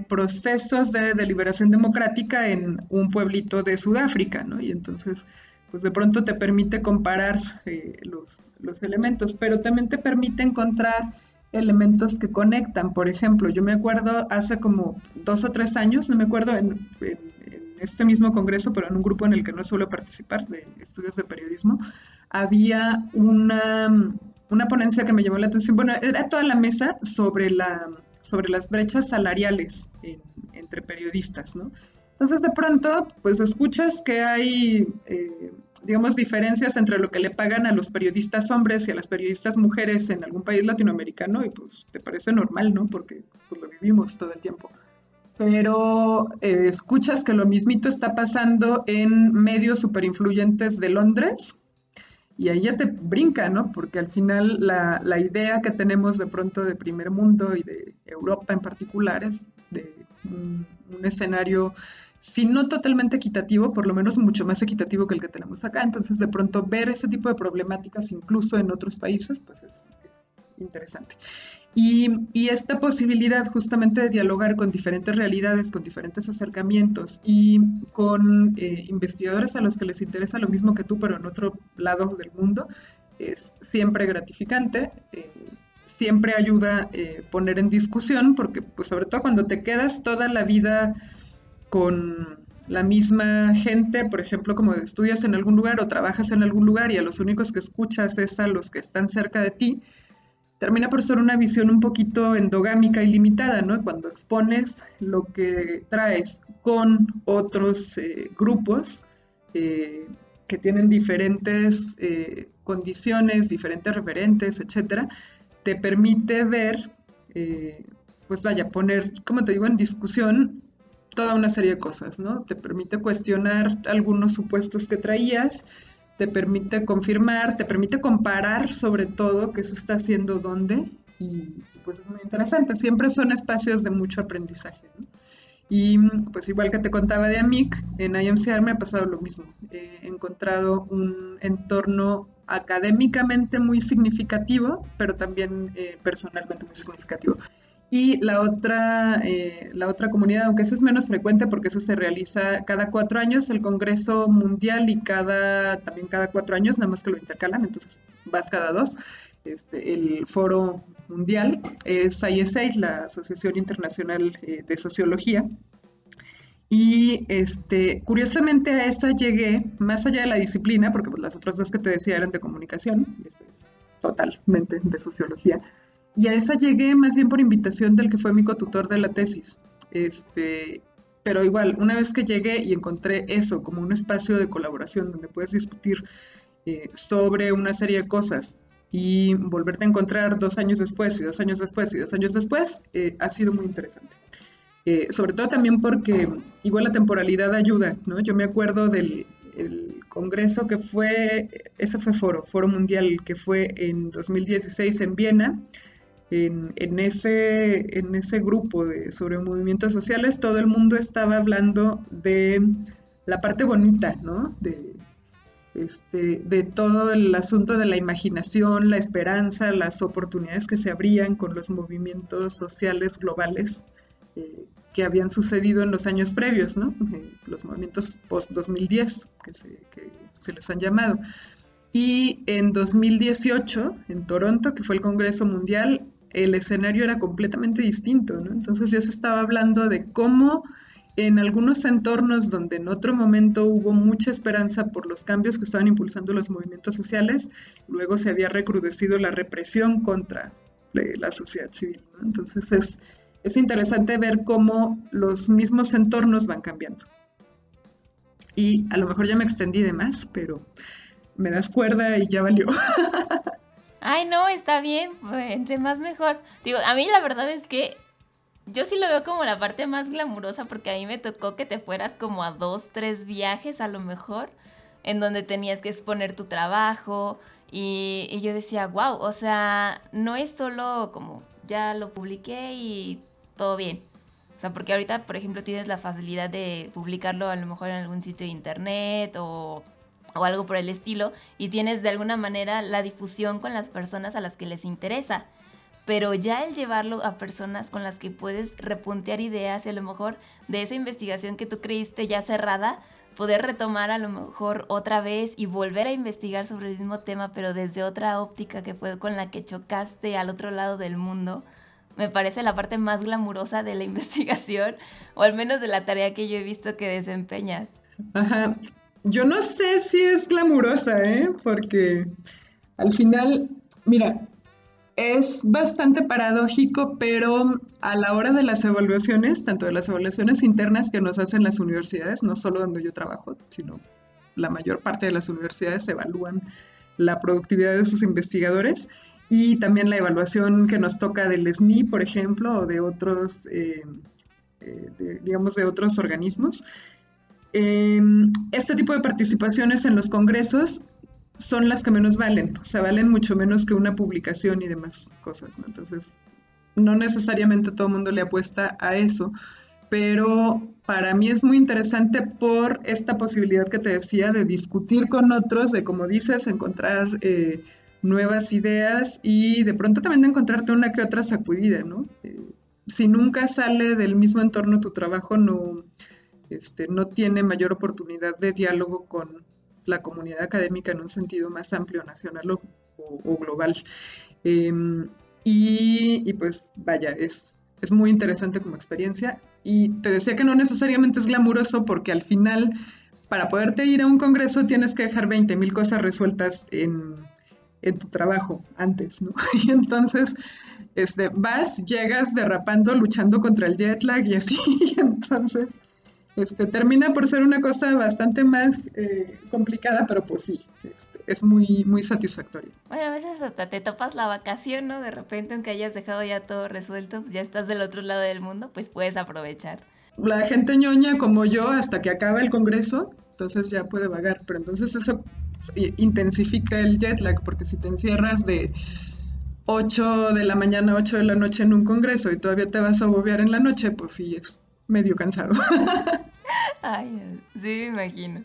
procesos de deliberación democrática en un pueblito de Sudáfrica, ¿no? Y entonces, pues de pronto te permite comparar los, los, elementos, pero también te permite encontrar elementos que conectan. Por ejemplo, yo me acuerdo hace como dos o tres años, no me acuerdo en, este mismo congreso, pero en un grupo en el que no suelo participar de estudios de periodismo, había una, una ponencia que me llamó la atención. Bueno, era toda la mesa sobre, la, sobre las brechas salariales entre periodistas, ¿no? Entonces de pronto, pues escuchas que hay... Eh, digamos, diferencias entre lo que le pagan a los periodistas hombres y a las periodistas mujeres en algún país latinoamericano y pues te parece normal, ¿no? Porque pues, lo vivimos todo el tiempo. Pero eh, escuchas que lo mismito está pasando en medios superinfluyentes de Londres y ahí ya te brinca, ¿no? Porque al final la, la idea que tenemos de pronto de primer mundo y de Europa en particular es de un, un escenario si no totalmente equitativo, por lo menos mucho más equitativo que el que tenemos acá. Entonces, de pronto, ver ese tipo de problemáticas incluso en otros países, pues es, interesante. Y, esta posibilidad justamente de dialogar con diferentes realidades, con diferentes acercamientos y con eh, investigadores a los que les interesa lo mismo que tú, pero en otro lado del mundo, es siempre gratificante. Eh, siempre ayuda eh, poner en discusión, porque pues sobre todo cuando te quedas toda la vida con la misma gente, por ejemplo, como estudias en algún lugar o trabajas en algún lugar y a los únicos que escuchas es a los que están cerca de ti, termina por ser una visión un poquito endogámica y limitada, ¿no? Cuando expones lo que traes con otros eh, grupos eh, que tienen diferentes eh, condiciones, diferentes referentes, etcétera, te permite ver, pues vaya, poner, como te digo, en discusión toda una serie de cosas, ¿no? Te permite cuestionar algunos supuestos que traías, te permite confirmar, te permite comparar sobre todo qué se está haciendo dónde y pues es muy interesante. Siempre son espacios de mucho aprendizaje, ¿no? Y pues igual que te contaba de AMIC, en IMCR me ha pasado lo mismo. He encontrado un entorno académicamente muy significativo, pero también eh, personalmente muy significativo. Y la otra, eh, la otra comunidad, aunque eso es menos frecuente porque eso se realiza cada cuatro años, el Congreso Mundial y cada, también cada cuatro años, nada más que lo intercalan, entonces vas cada dos. Este, el foro mundial es ISA, la Asociación Internacional eh, de Sociología. Y este, curiosamente a esa llegué, más allá de la disciplina, porque pues, las otras dos que te decía eran de comunicación, y esta es totalmente de sociología, y a esa llegué más bien por invitación del que fue mi cotutor de la tesis. Este, pero igual, una vez que llegué y encontré eso como un espacio de colaboración donde puedes discutir eh, sobre una serie de cosas y volverte a encontrar dos años después y dos años después y dos años después, eh, ha sido muy interesante. Eh, sobre todo también porque igual la temporalidad ayuda, ¿no? Yo me acuerdo del congreso que fue, ese fue foro, foro mundial que fue en 2016 en Viena, en, ese, en ese grupo de, sobre movimientos sociales, todo el mundo estaba hablando de la parte bonita, ¿no? De, este, de todo el asunto de la imaginación, la esperanza, las oportunidades que se abrían con los movimientos sociales globales eh, que habían sucedido en los años previos, ¿no? Eh, los movimientos post-2010, que que se les han llamado. Y en 2018, en Toronto, que fue el Congreso Mundial, el escenario era completamente distinto, ¿no? Entonces ya se estaba hablando de cómo en algunos entornos donde en otro momento hubo mucha esperanza por los cambios que estaban impulsando los movimientos sociales, luego se había recrudecido la represión contra la sociedad civil. Entonces es, es interesante ver cómo los mismos entornos van cambiando. Y a lo mejor ya me extendí de más, pero me das cuerda y ya valió. *laughs* Ay, no, está bien, entre más mejor. Digo, a mí la verdad es que yo sí lo veo como la parte más glamurosa porque a mí me tocó que te fueras como a dos, tres viajes a lo mejor, en donde tenías que exponer tu trabajo y, y yo decía, wow, o sea, no es solo como ya lo publiqué y todo bien. O sea, porque ahorita, por ejemplo, tienes la facilidad de publicarlo a lo mejor en algún sitio de internet o o algo por el estilo y tienes de alguna manera la difusión con las personas a las que les interesa. Pero ya el llevarlo a personas con las que puedes repuntear ideas y a lo mejor de esa investigación que tú creíste ya cerrada, poder retomar a lo mejor otra vez y volver a investigar sobre el mismo tema, pero desde otra óptica que fue con la que chocaste al otro lado del mundo, me parece la parte más glamurosa de la *laughs* investigación, o al menos de la tarea que yo he visto que desempeñas. Ajá, yo no sé si es glamurosa, ¿eh? Porque al final, mira, es bastante paradójico, pero a la hora de las evaluaciones, tanto de las evaluaciones internas que nos hacen las universidades, no solo donde yo trabajo, sino la mayor parte de las universidades evalúan la productividad de sus investigadores y también la evaluación que nos toca del SNI, por ejemplo, o de otros, eh, eh, digamos, de otros organismos. Em, este tipo de participaciones en los congresos son las que menos valen, o sea, valen mucho menos que una publicación y demás cosas, Entonces, no necesariamente todo el mundo le apuesta a eso, pero para mí es muy interesante por esta posibilidad que te decía de discutir con otros, de como dices, encontrar eh, nuevas ideas y de pronto también de encontrarte una que otra sacudida, ¿no? Eh, si nunca sale del mismo entorno tu trabajo, no, este, no tiene mayor oportunidad de diálogo con la comunidad académica en un sentido más amplio, nacional o, global. Em, y, pues vaya, es, es muy interesante como experiencia. Y te decía que no necesariamente es glamuroso porque al final, para poderte ir a un congreso, tienes que dejar 20 mil cosas resueltas en, en, tu trabajo antes, ¿no? *laughs* Y entonces, este, vas, llegas derrapando, luchando contra el jet lag y así, *laughs* y entonces este, termina por ser una cosa bastante más eh, complicada, pero pues sí, este, es muy, muy satisfactorio. Bueno, a veces hasta te topas la vacación, ¿no? De repente, aunque hayas dejado ya todo resuelto, pues ya estás del otro lado del mundo, pues puedes aprovechar. La gente ñoña como yo, hasta que acaba el congreso, entonces ya puede vagar, pero entonces eso intensifica el jet lag, porque si te encierras de 8 de la mañana a 8 de la noche en un congreso y todavía te vas a bobear en la noche, pues sí, es medio cansado. *laughs* Ay, sí, me imagino.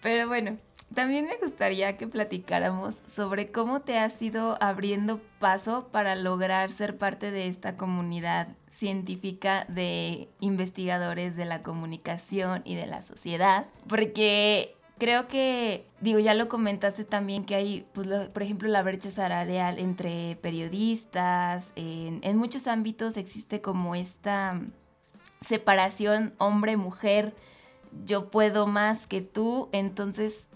Pero bueno, también me gustaría que platicáramos sobre cómo te has ido abriendo paso para lograr ser parte de esta comunidad científica de investigadores de la comunicación y de la sociedad, porque creo que, digo, ya lo comentaste también que hay, pues, por ejemplo, la brecha salarial entre periodistas, en muchos ámbitos existe como esta separación hombre-mujer, yo puedo más que tú, entonces,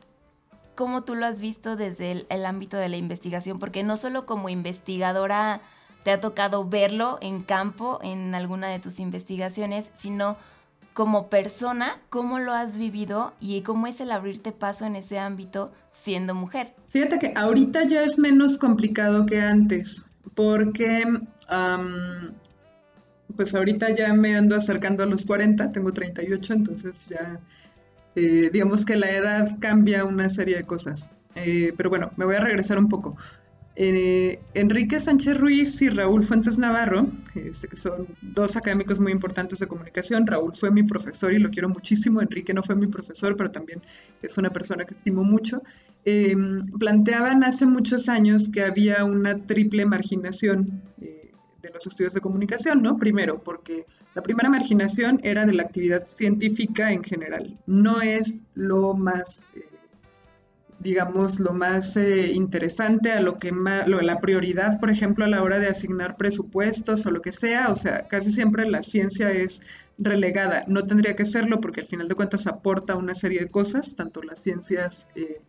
¿cómo tú lo has visto desde el, ámbito de la investigación? Porque no solo como investigadora te ha tocado verlo en campo en alguna de tus investigaciones, sino como persona, ¿cómo lo has vivido y cómo es el abrirte paso en ese ámbito siendo mujer? Fíjate que ahorita ya es menos complicado que antes, porque pues ahorita ya me ando acercando a los 40, tengo 38, entonces ya eh, digamos que la edad cambia una serie de cosas. Eh, pero bueno, me voy a regresar un poco. Eh, Enrique Sánchez Ruiz y Raúl Fuentes Navarro, este, que son dos académicos muy importantes de comunicación. Raúl fue mi profesor y lo quiero muchísimo. Enrique no fue mi profesor, pero también es una persona que estimo mucho. planteaban hace muchos años que había una triple marginación de los estudios de comunicación, ¿no? Primero, porque la primera marginación era de la actividad científica en general. No es lo más, eh, digamos, lo más eh, interesante, a lo que más, la prioridad, por ejemplo, a la hora de asignar presupuestos o lo que sea. O sea, casi siempre la ciencia es relegada. No tendría que serlo porque al final de cuentas aporta una serie de cosas, tanto las ciencias eh,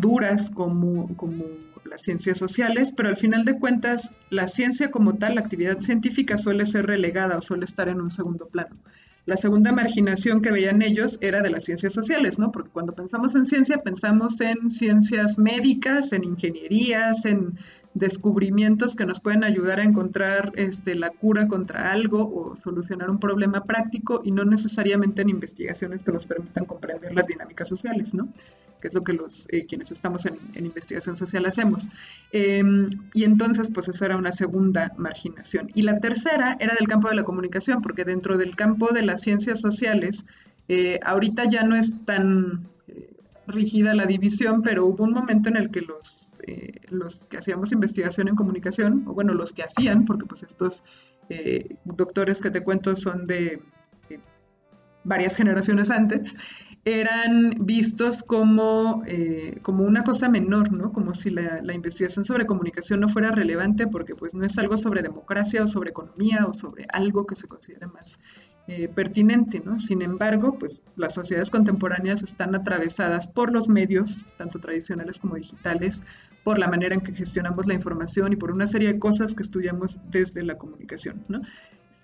duras como, como las ciencias sociales, pero al final de cuentas la ciencia como tal, la actividad científica suele ser relegada o suele estar en un segundo plano. La segunda marginación que veían ellos era de las ciencias sociales, ¿no? Porque cuando pensamos en ciencia, pensamos en ciencias médicas, en ingenierías, en descubrimientos que nos pueden ayudar a encontrar este, la cura contra algo o solucionar un problema práctico y no necesariamente en investigaciones que nos permitan comprender las dinámicas sociales, ¿no? Que es lo que los eh, quienes estamos en, investigación social hacemos. Em, y entonces, pues eso era una segunda marginación. Y la tercera era del campo de la comunicación, porque dentro del campo de las ciencias sociales, eh, ahorita ya no es tan eh, rígida la división, pero hubo un momento en el que los eh, los que hacíamos investigación en comunicación, o bueno, los que hacían, porque pues estos eh, doctores que te cuento son de varias generaciones antes, eran vistos como, eh, como una cosa menor, ¿no? Como si la, la, investigación sobre comunicación no fuera relevante porque pues no es algo sobre democracia o sobre economía o sobre algo que se considere más eh, pertinente, ¿no? Sin embargo, pues las sociedades contemporáneas están atravesadas por los medios, tanto tradicionales como digitales, por la manera en que gestionamos la información y por una serie de cosas que estudiamos desde la comunicación, ¿no?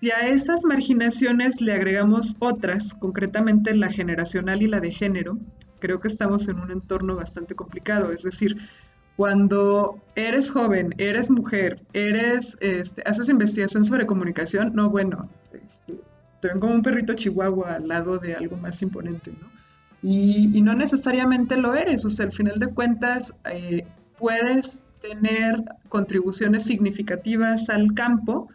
Si a esas marginaciones le agregamos otras, concretamente la generacional y la de género, creo que estamos en un entorno bastante complicado, es decir, cuando eres joven, eres mujer, eres, este, haces investigación sobre comunicación, no, bueno, te ven como un perrito chihuahua al lado de algo más imponente, ¿no? Y, no necesariamente lo eres, o sea, al final de cuentas eh, puedes tener contribuciones significativas al campo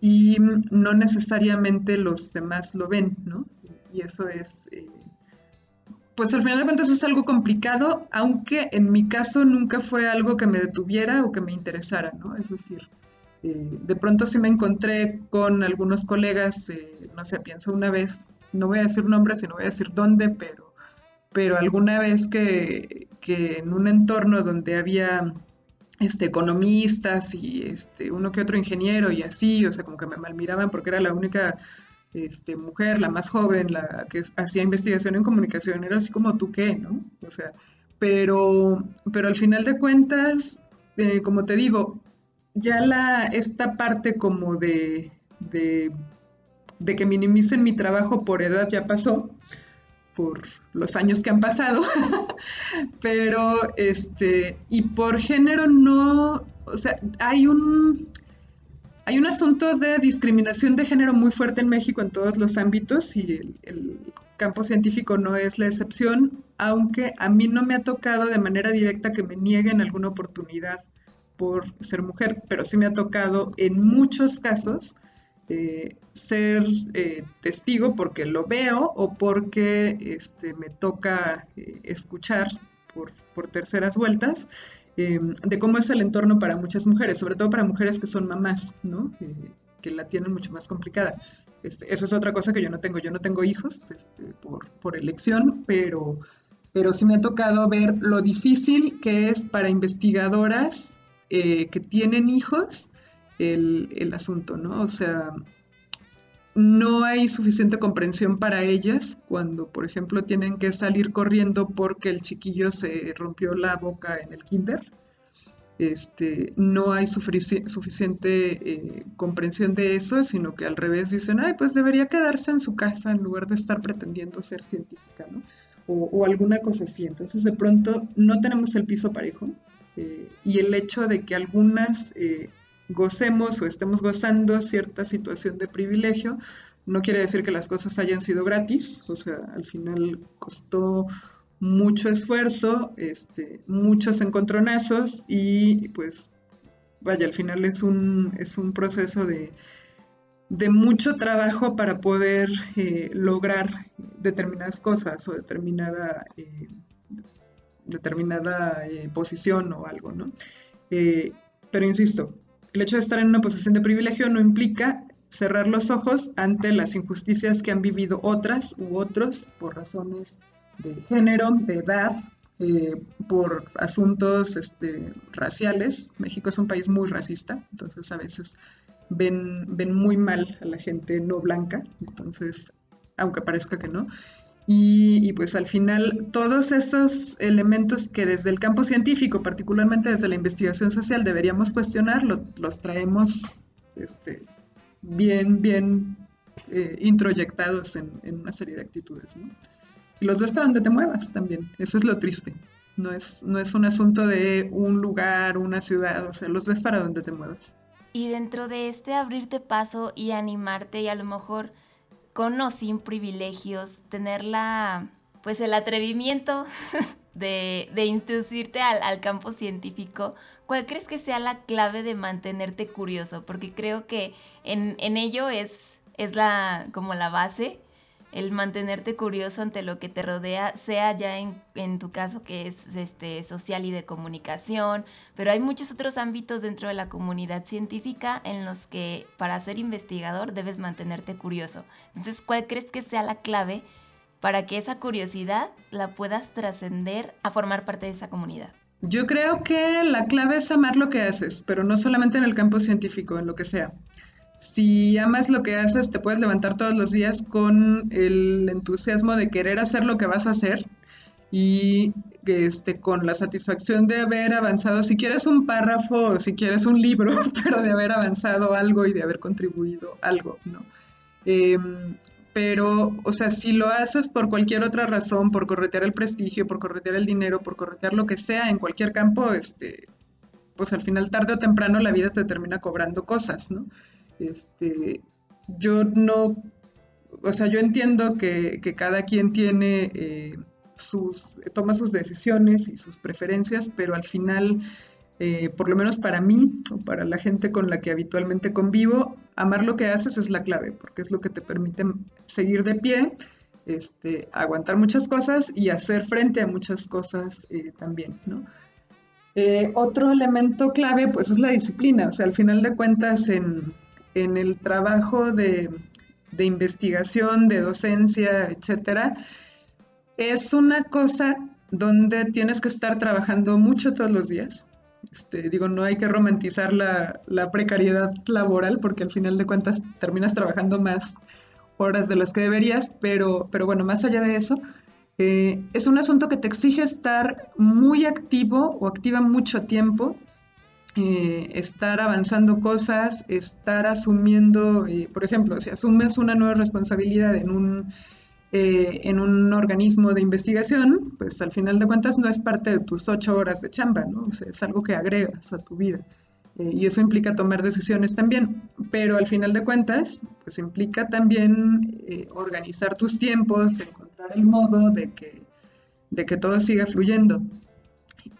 y no necesariamente los demás lo ven, ¿no? Y eso es, eh, pues al final de cuentas es algo complicado, aunque en mi caso nunca fue algo que me detuviera o que me interesara, ¿no? Es decir, eh, de pronto sí me encontré con algunos colegas, eh, no sé, pienso una vez, no voy a decir nombres y no voy a decir dónde, pero, pero alguna vez que, en un entorno donde había este, economistas y este, uno que otro ingeniero y así, o sea, como que me malmiraban porque era la única este, mujer, la más joven, la que hacía investigación en comunicación, era así como tú qué, ¿no? O sea, pero, pero al final de cuentas, eh, como te digo, ya la, esta parte como de, de, que minimicen mi trabajo por edad ya pasó, por los años que han pasado, *laughs* pero este, y por género no, o sea, hay un, hay un asunto de discriminación de género muy fuerte en México en todos los ámbitos y el, el campo científico no es la excepción, aunque a mí no me ha tocado de manera directa que me nieguen alguna oportunidad por ser mujer, pero sí me ha tocado en muchos casos eh, ser eh, testigo porque lo veo o porque este, me toca eh, escuchar por, terceras vueltas, em, de cómo es el entorno para muchas mujeres, sobre todo para mujeres que son mamás, ¿no? que la tienen mucho más complicada. Este, eso es otra cosa que yo no tengo. Yo no tengo hijos este, por, elección, pero, pero sí me ha tocado ver lo difícil que es para investigadoras eh, que tienen hijos el, asunto, ¿no? O sea, no hay suficiente comprensión para ellas cuando, por ejemplo, tienen que salir corriendo porque el chiquillo se rompió la boca en el kinder. Este, no hay suficiente eh, comprensión de eso, sino que al revés dicen, ay, pues debería quedarse en su casa en lugar de estar pretendiendo ser científica, ¿no? O, alguna cosa así. Entonces, de pronto, no tenemos el piso parejo. Eh, y el hecho de que algunas eh, gocemos o estemos gozando cierta situación de privilegio, no quiere decir que las cosas hayan sido gratis, o sea, al final costó mucho esfuerzo, este, muchos encontronazos y pues vaya, al final es un, es un proceso de, mucho trabajo para poder eh, lograr determinadas cosas o determinada, eh, determinada eh, posición o algo, ¿no? pero insisto, el hecho de estar en una posición de privilegio no implica cerrar los ojos ante las injusticias que han vivido otras u otros por razones de género, de edad, eh, por asuntos este, raciales. México es un país muy racista, entonces a veces ven, ven muy mal a la gente no blanca, entonces, aunque parezca que no. Y, pues al final todos esos elementos que desde el campo científico, particularmente desde la investigación social, deberíamos cuestionar, los traemos este, bien, bien eh, introyectados en, una serie de actitudes. Y los ves para donde te muevas también, eso es lo triste. No es, no es un asunto de un lugar, una ciudad, o sea, los ves para donde te muevas. Y dentro de este abrirte paso y animarte y a lo mejor con o sin privilegios, tener la, pues el atrevimiento *laughs* de, de introducirte al, campo científico, ¿cuál crees que sea la clave de mantenerte curioso? Porque creo que en, en ello es, es la, como la base el mantenerte curioso ante lo que te rodea, sea ya en, en, tu caso que es este, social y de comunicación, pero hay muchos otros ámbitos dentro de la comunidad científica en los que para ser investigador debes mantenerte curioso. Entonces, ¿cuál crees que sea la clave para que esa curiosidad la puedas trascender a formar parte de esa comunidad? Yo creo que la clave es amar lo que haces, pero no solamente en el campo científico, en lo que sea si amas lo que haces, te puedes levantar todos los días con el entusiasmo de querer hacer lo que vas a hacer y este, con la satisfacción de haber avanzado, si quieres un párrafo o si quieres un libro, *laughs* pero de haber avanzado algo y de haber contribuido algo, ¿no? Em, pero, o sea, si lo haces por cualquier otra razón, por corretear el prestigio, por corretear el dinero, por corretear lo que sea en cualquier campo, este, pues al final, tarde o temprano, la vida te termina cobrando cosas, ¿no? Este, yo no, o sea, yo entiendo que, cada quien tiene eh, sus, toma sus decisiones y sus preferencias, pero al final, eh, por lo menos para mí o para la gente con la que habitualmente convivo, amar lo que haces es la clave, porque es lo que te permite seguir de pie, este, aguantar muchas cosas y hacer frente a muchas cosas eh, también, ¿no? otro elemento clave, pues, es la disciplina. O sea, al final de cuentas, en, en el trabajo de, investigación, de docencia, etcétera, es una cosa donde tienes que estar trabajando mucho todos los días. Este, digo, no hay que romantizar la, precariedad laboral porque al final de cuentas terminas trabajando más horas de las que deberías, pero, pero bueno, más allá de eso, eh, es un asunto que te exige estar muy activo o activa mucho tiempo eh, estar avanzando cosas, estar asumiendo, eh, por ejemplo, si asumes una nueva responsabilidad en un, eh, en un organismo de investigación, pues al final de cuentas no es parte de tus ocho horas de chamba, ¿no? O sea, es algo que agregas a tu vida. y eso implica tomar decisiones también, pero al final de cuentas, pues implica también organizar tus tiempos, encontrar el modo de que, de que todo siga fluyendo.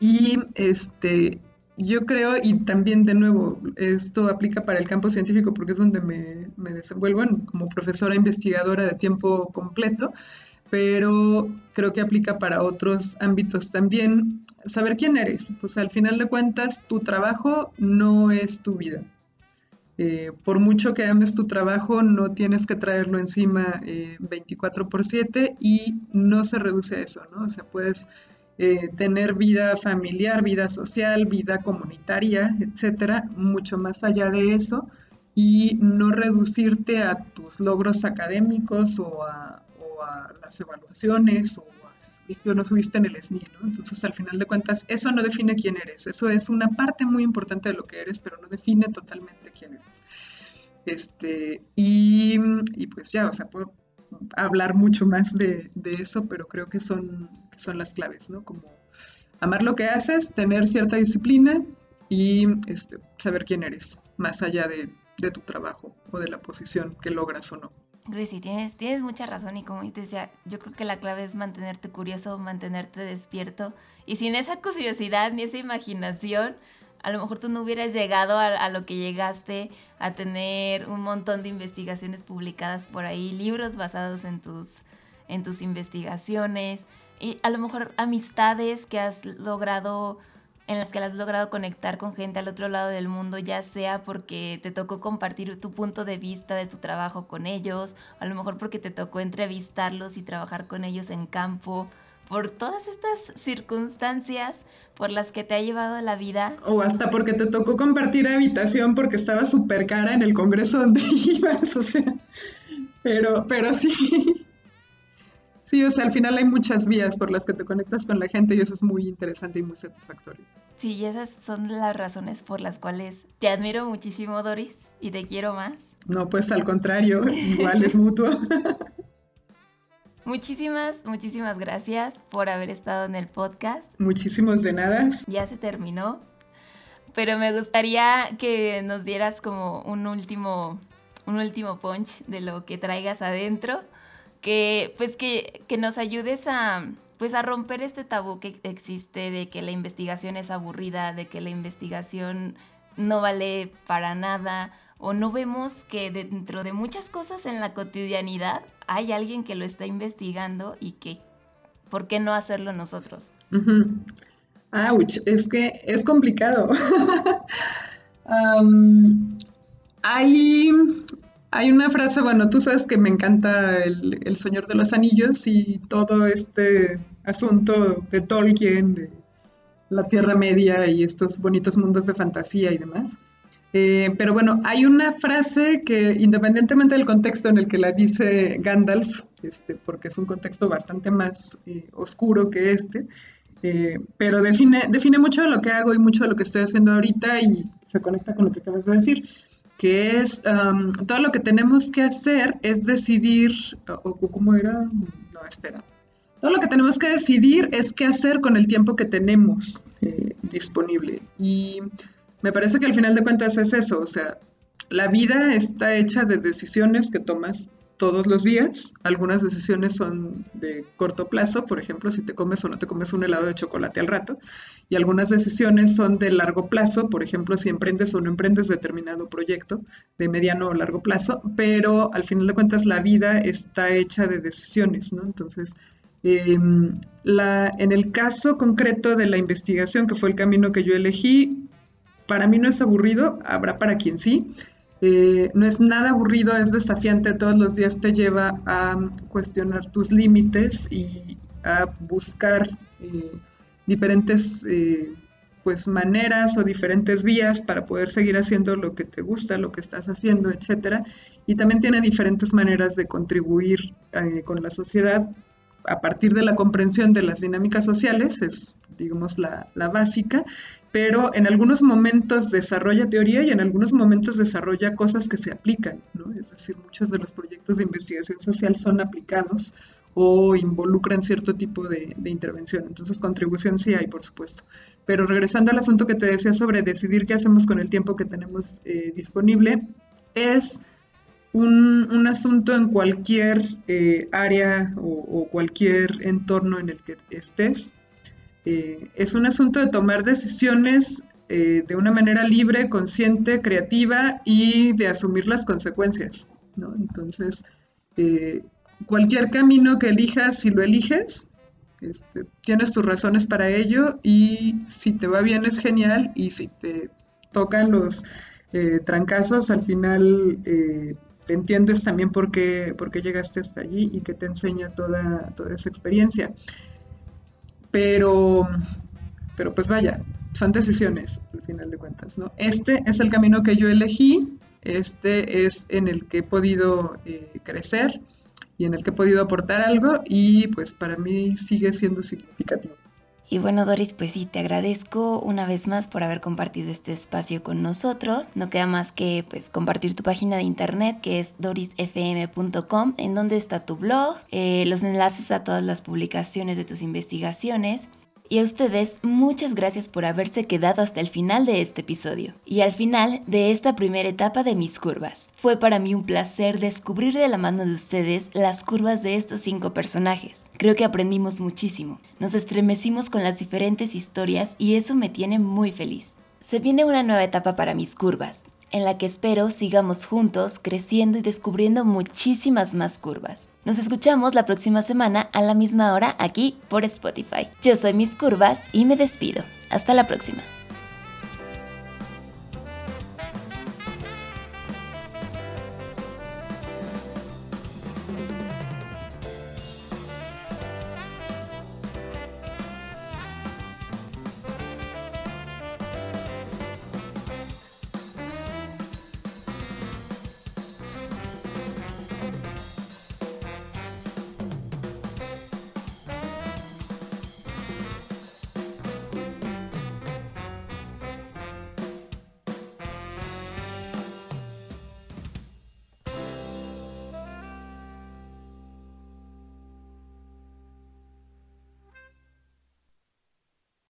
Y este, yo creo, y también de nuevo, esto aplica para el campo científico porque es donde me, desenvuelvo como profesora investigadora de tiempo completo, pero creo que aplica para otros ámbitos también. Saber quién eres, pues al final de cuentas tu trabajo no es tu vida. Eh, por mucho que ames tu trabajo, no tienes que traerlo encima 24 por 7 y no se reduce a eso, ¿no? O sea, puedes eh, tener vida familiar, vida social, vida comunitaria, etcétera, mucho más allá de eso y no reducirte a tus logros académicos o a, las evaluaciones o a si subiste o no subiste en el SNI, ¿no? Entonces, al final de cuentas, eso no define quién eres, eso es una parte muy importante de lo que eres, pero no define totalmente quién eres. Este, y, y pues ya, o sea, puedo hablar mucho más de, de eso, pero creo que son son las claves, ¿no? Como amar lo que haces, tener cierta disciplina y este, saber quién eres, más allá de, tu trabajo o de la posición que logras o no. Luis, tienes, tienes mucha razón y como te decía, yo creo que la clave es mantenerte curioso, mantenerte despierto y sin esa curiosidad ni esa imaginación, a lo mejor tú no hubieras llegado a, a, lo que llegaste, a tener un montón de investigaciones publicadas por ahí, libros basados en tus, en tus investigaciones, y a lo mejor amistades que has logrado en las que has logrado conectar con gente al otro lado del mundo, ya sea porque te tocó compartir tu punto de vista de tu trabajo con ellos, a lo mejor porque te tocó entrevistarlos y trabajar con ellos en campo, por todas estas circunstancias por las que te ha llevado la vida. O hasta porque te tocó compartir habitación porque estaba súper cara en el congreso donde *laughs* ibas, o sea, pero, pero sí. Sí, o sea, al final hay muchas vías por las que te conectas con la gente y eso es muy interesante y muy satisfactorio. Sí, y esas son las razones por las cuales te admiro muchísimo, Doris, y te quiero más. No, pues al contrario, igual es mutuo. *laughs* Muchísimas, muchísimas gracias por haber estado en el podcast. Muchísimos de nada. Ya se terminó, pero me gustaría que nos dieras como un último, un último punch de lo que traigas adentro que pues que, nos ayudes a pues a romper este tabú que existe de que la investigación es aburrida, de que la investigación no vale para nada o no vemos que dentro de muchas cosas en la cotidianidad hay alguien que lo está investigando y que ¿por qué no hacerlo nosotros? Ouch, es que es complicado. *laughs* hay hay una frase, bueno, tú sabes que me encanta el, Señor de los Anillos y todo este asunto de Tolkien, de la Tierra Media y estos bonitos mundos de fantasía y demás. Eh, pero bueno, hay una frase que independientemente del contexto en el que la dice Gandalf, este, porque es un contexto bastante más eh, oscuro que este, eh, pero define, define mucho de lo que hago y mucho de lo que estoy haciendo ahorita y se conecta con lo que acabas de decir que es todo lo que tenemos que hacer es decidir, o, cómo era, no, espera, todo lo que tenemos que decidir es qué hacer con el tiempo que tenemos eh, disponible. Y me parece que al final de cuentas es eso, o sea, la vida está hecha de decisiones que tomas todos los días. Algunas decisiones son de corto plazo, por ejemplo, si te comes o no te comes un helado de chocolate al rato. Y algunas decisiones son de largo plazo, por ejemplo, si emprendes o no emprendes determinado proyecto de mediano o largo plazo. Pero al final de cuentas la vida está hecha de decisiones, ¿no? Entonces, em, la, en el caso concreto de la investigación, que fue el camino que yo elegí, para mí no es aburrido, habrá para quien sí. Eh, no es nada aburrido, es desafiante, todos los días te lleva a cuestionar tus límites y a buscar eh, diferentes eh, pues maneras o diferentes vías para poder seguir haciendo lo que te gusta, lo que estás haciendo, etcétera. Y también tiene diferentes maneras de contribuir con la sociedad a partir de la comprensión de las dinámicas sociales, es digamos la, la básica, pero en algunos momentos desarrolla teoría y en algunos momentos desarrolla cosas que se aplican, ¿no? Es decir, muchos de los proyectos de investigación social son aplicados o involucran cierto tipo de, intervención. Entonces, contribución sí hay, por supuesto. Pero regresando al asunto que te decía sobre decidir qué hacemos con el tiempo que tenemos eh, disponible, es un, asunto en cualquier eh, área o cualquier entorno en el que estés eh, es un asunto de tomar decisiones eh, de una manera libre, consciente, creativa y de asumir las consecuencias. Entonces, eh, cualquier camino que elijas, si lo eliges, este, tienes tus razones para ello y si te va bien es genial y si te tocan los eh, trancazos, al final eh, entiendes también por qué, por qué llegaste hasta allí y que te enseña toda, toda esa experiencia. Pero, pero pues vaya, son decisiones al final de cuentas, ¿no? Este es el camino que yo elegí, este es en el que he podido eh, crecer y en el que he podido aportar algo y pues para mí sigue siendo significativo. Y bueno, Doris, pues sí, te agradezco una vez más por haber compartido este espacio con nosotros. No queda más que pues compartir tu página de internet que es dorisfm.com, en donde está tu blog, eh, los enlaces a todas las publicaciones de tus investigaciones y a ustedes, muchas gracias por haberse quedado hasta el final de este episodio y al final de esta primera etapa de mis curvas. Fue para mí un placer descubrir de la mano de ustedes las curvas de estos cinco personajes. Creo que aprendimos muchísimo, nos estremecimos con las diferentes historias y eso me tiene muy feliz. Se viene una nueva etapa para mis curvas, en la que espero sigamos juntos creciendo y descubriendo muchísimas más curvas. Nos escuchamos la próxima semana a la misma hora aquí por Spotify. Yo soy Mis Curvas y me despido. Hasta la próxima.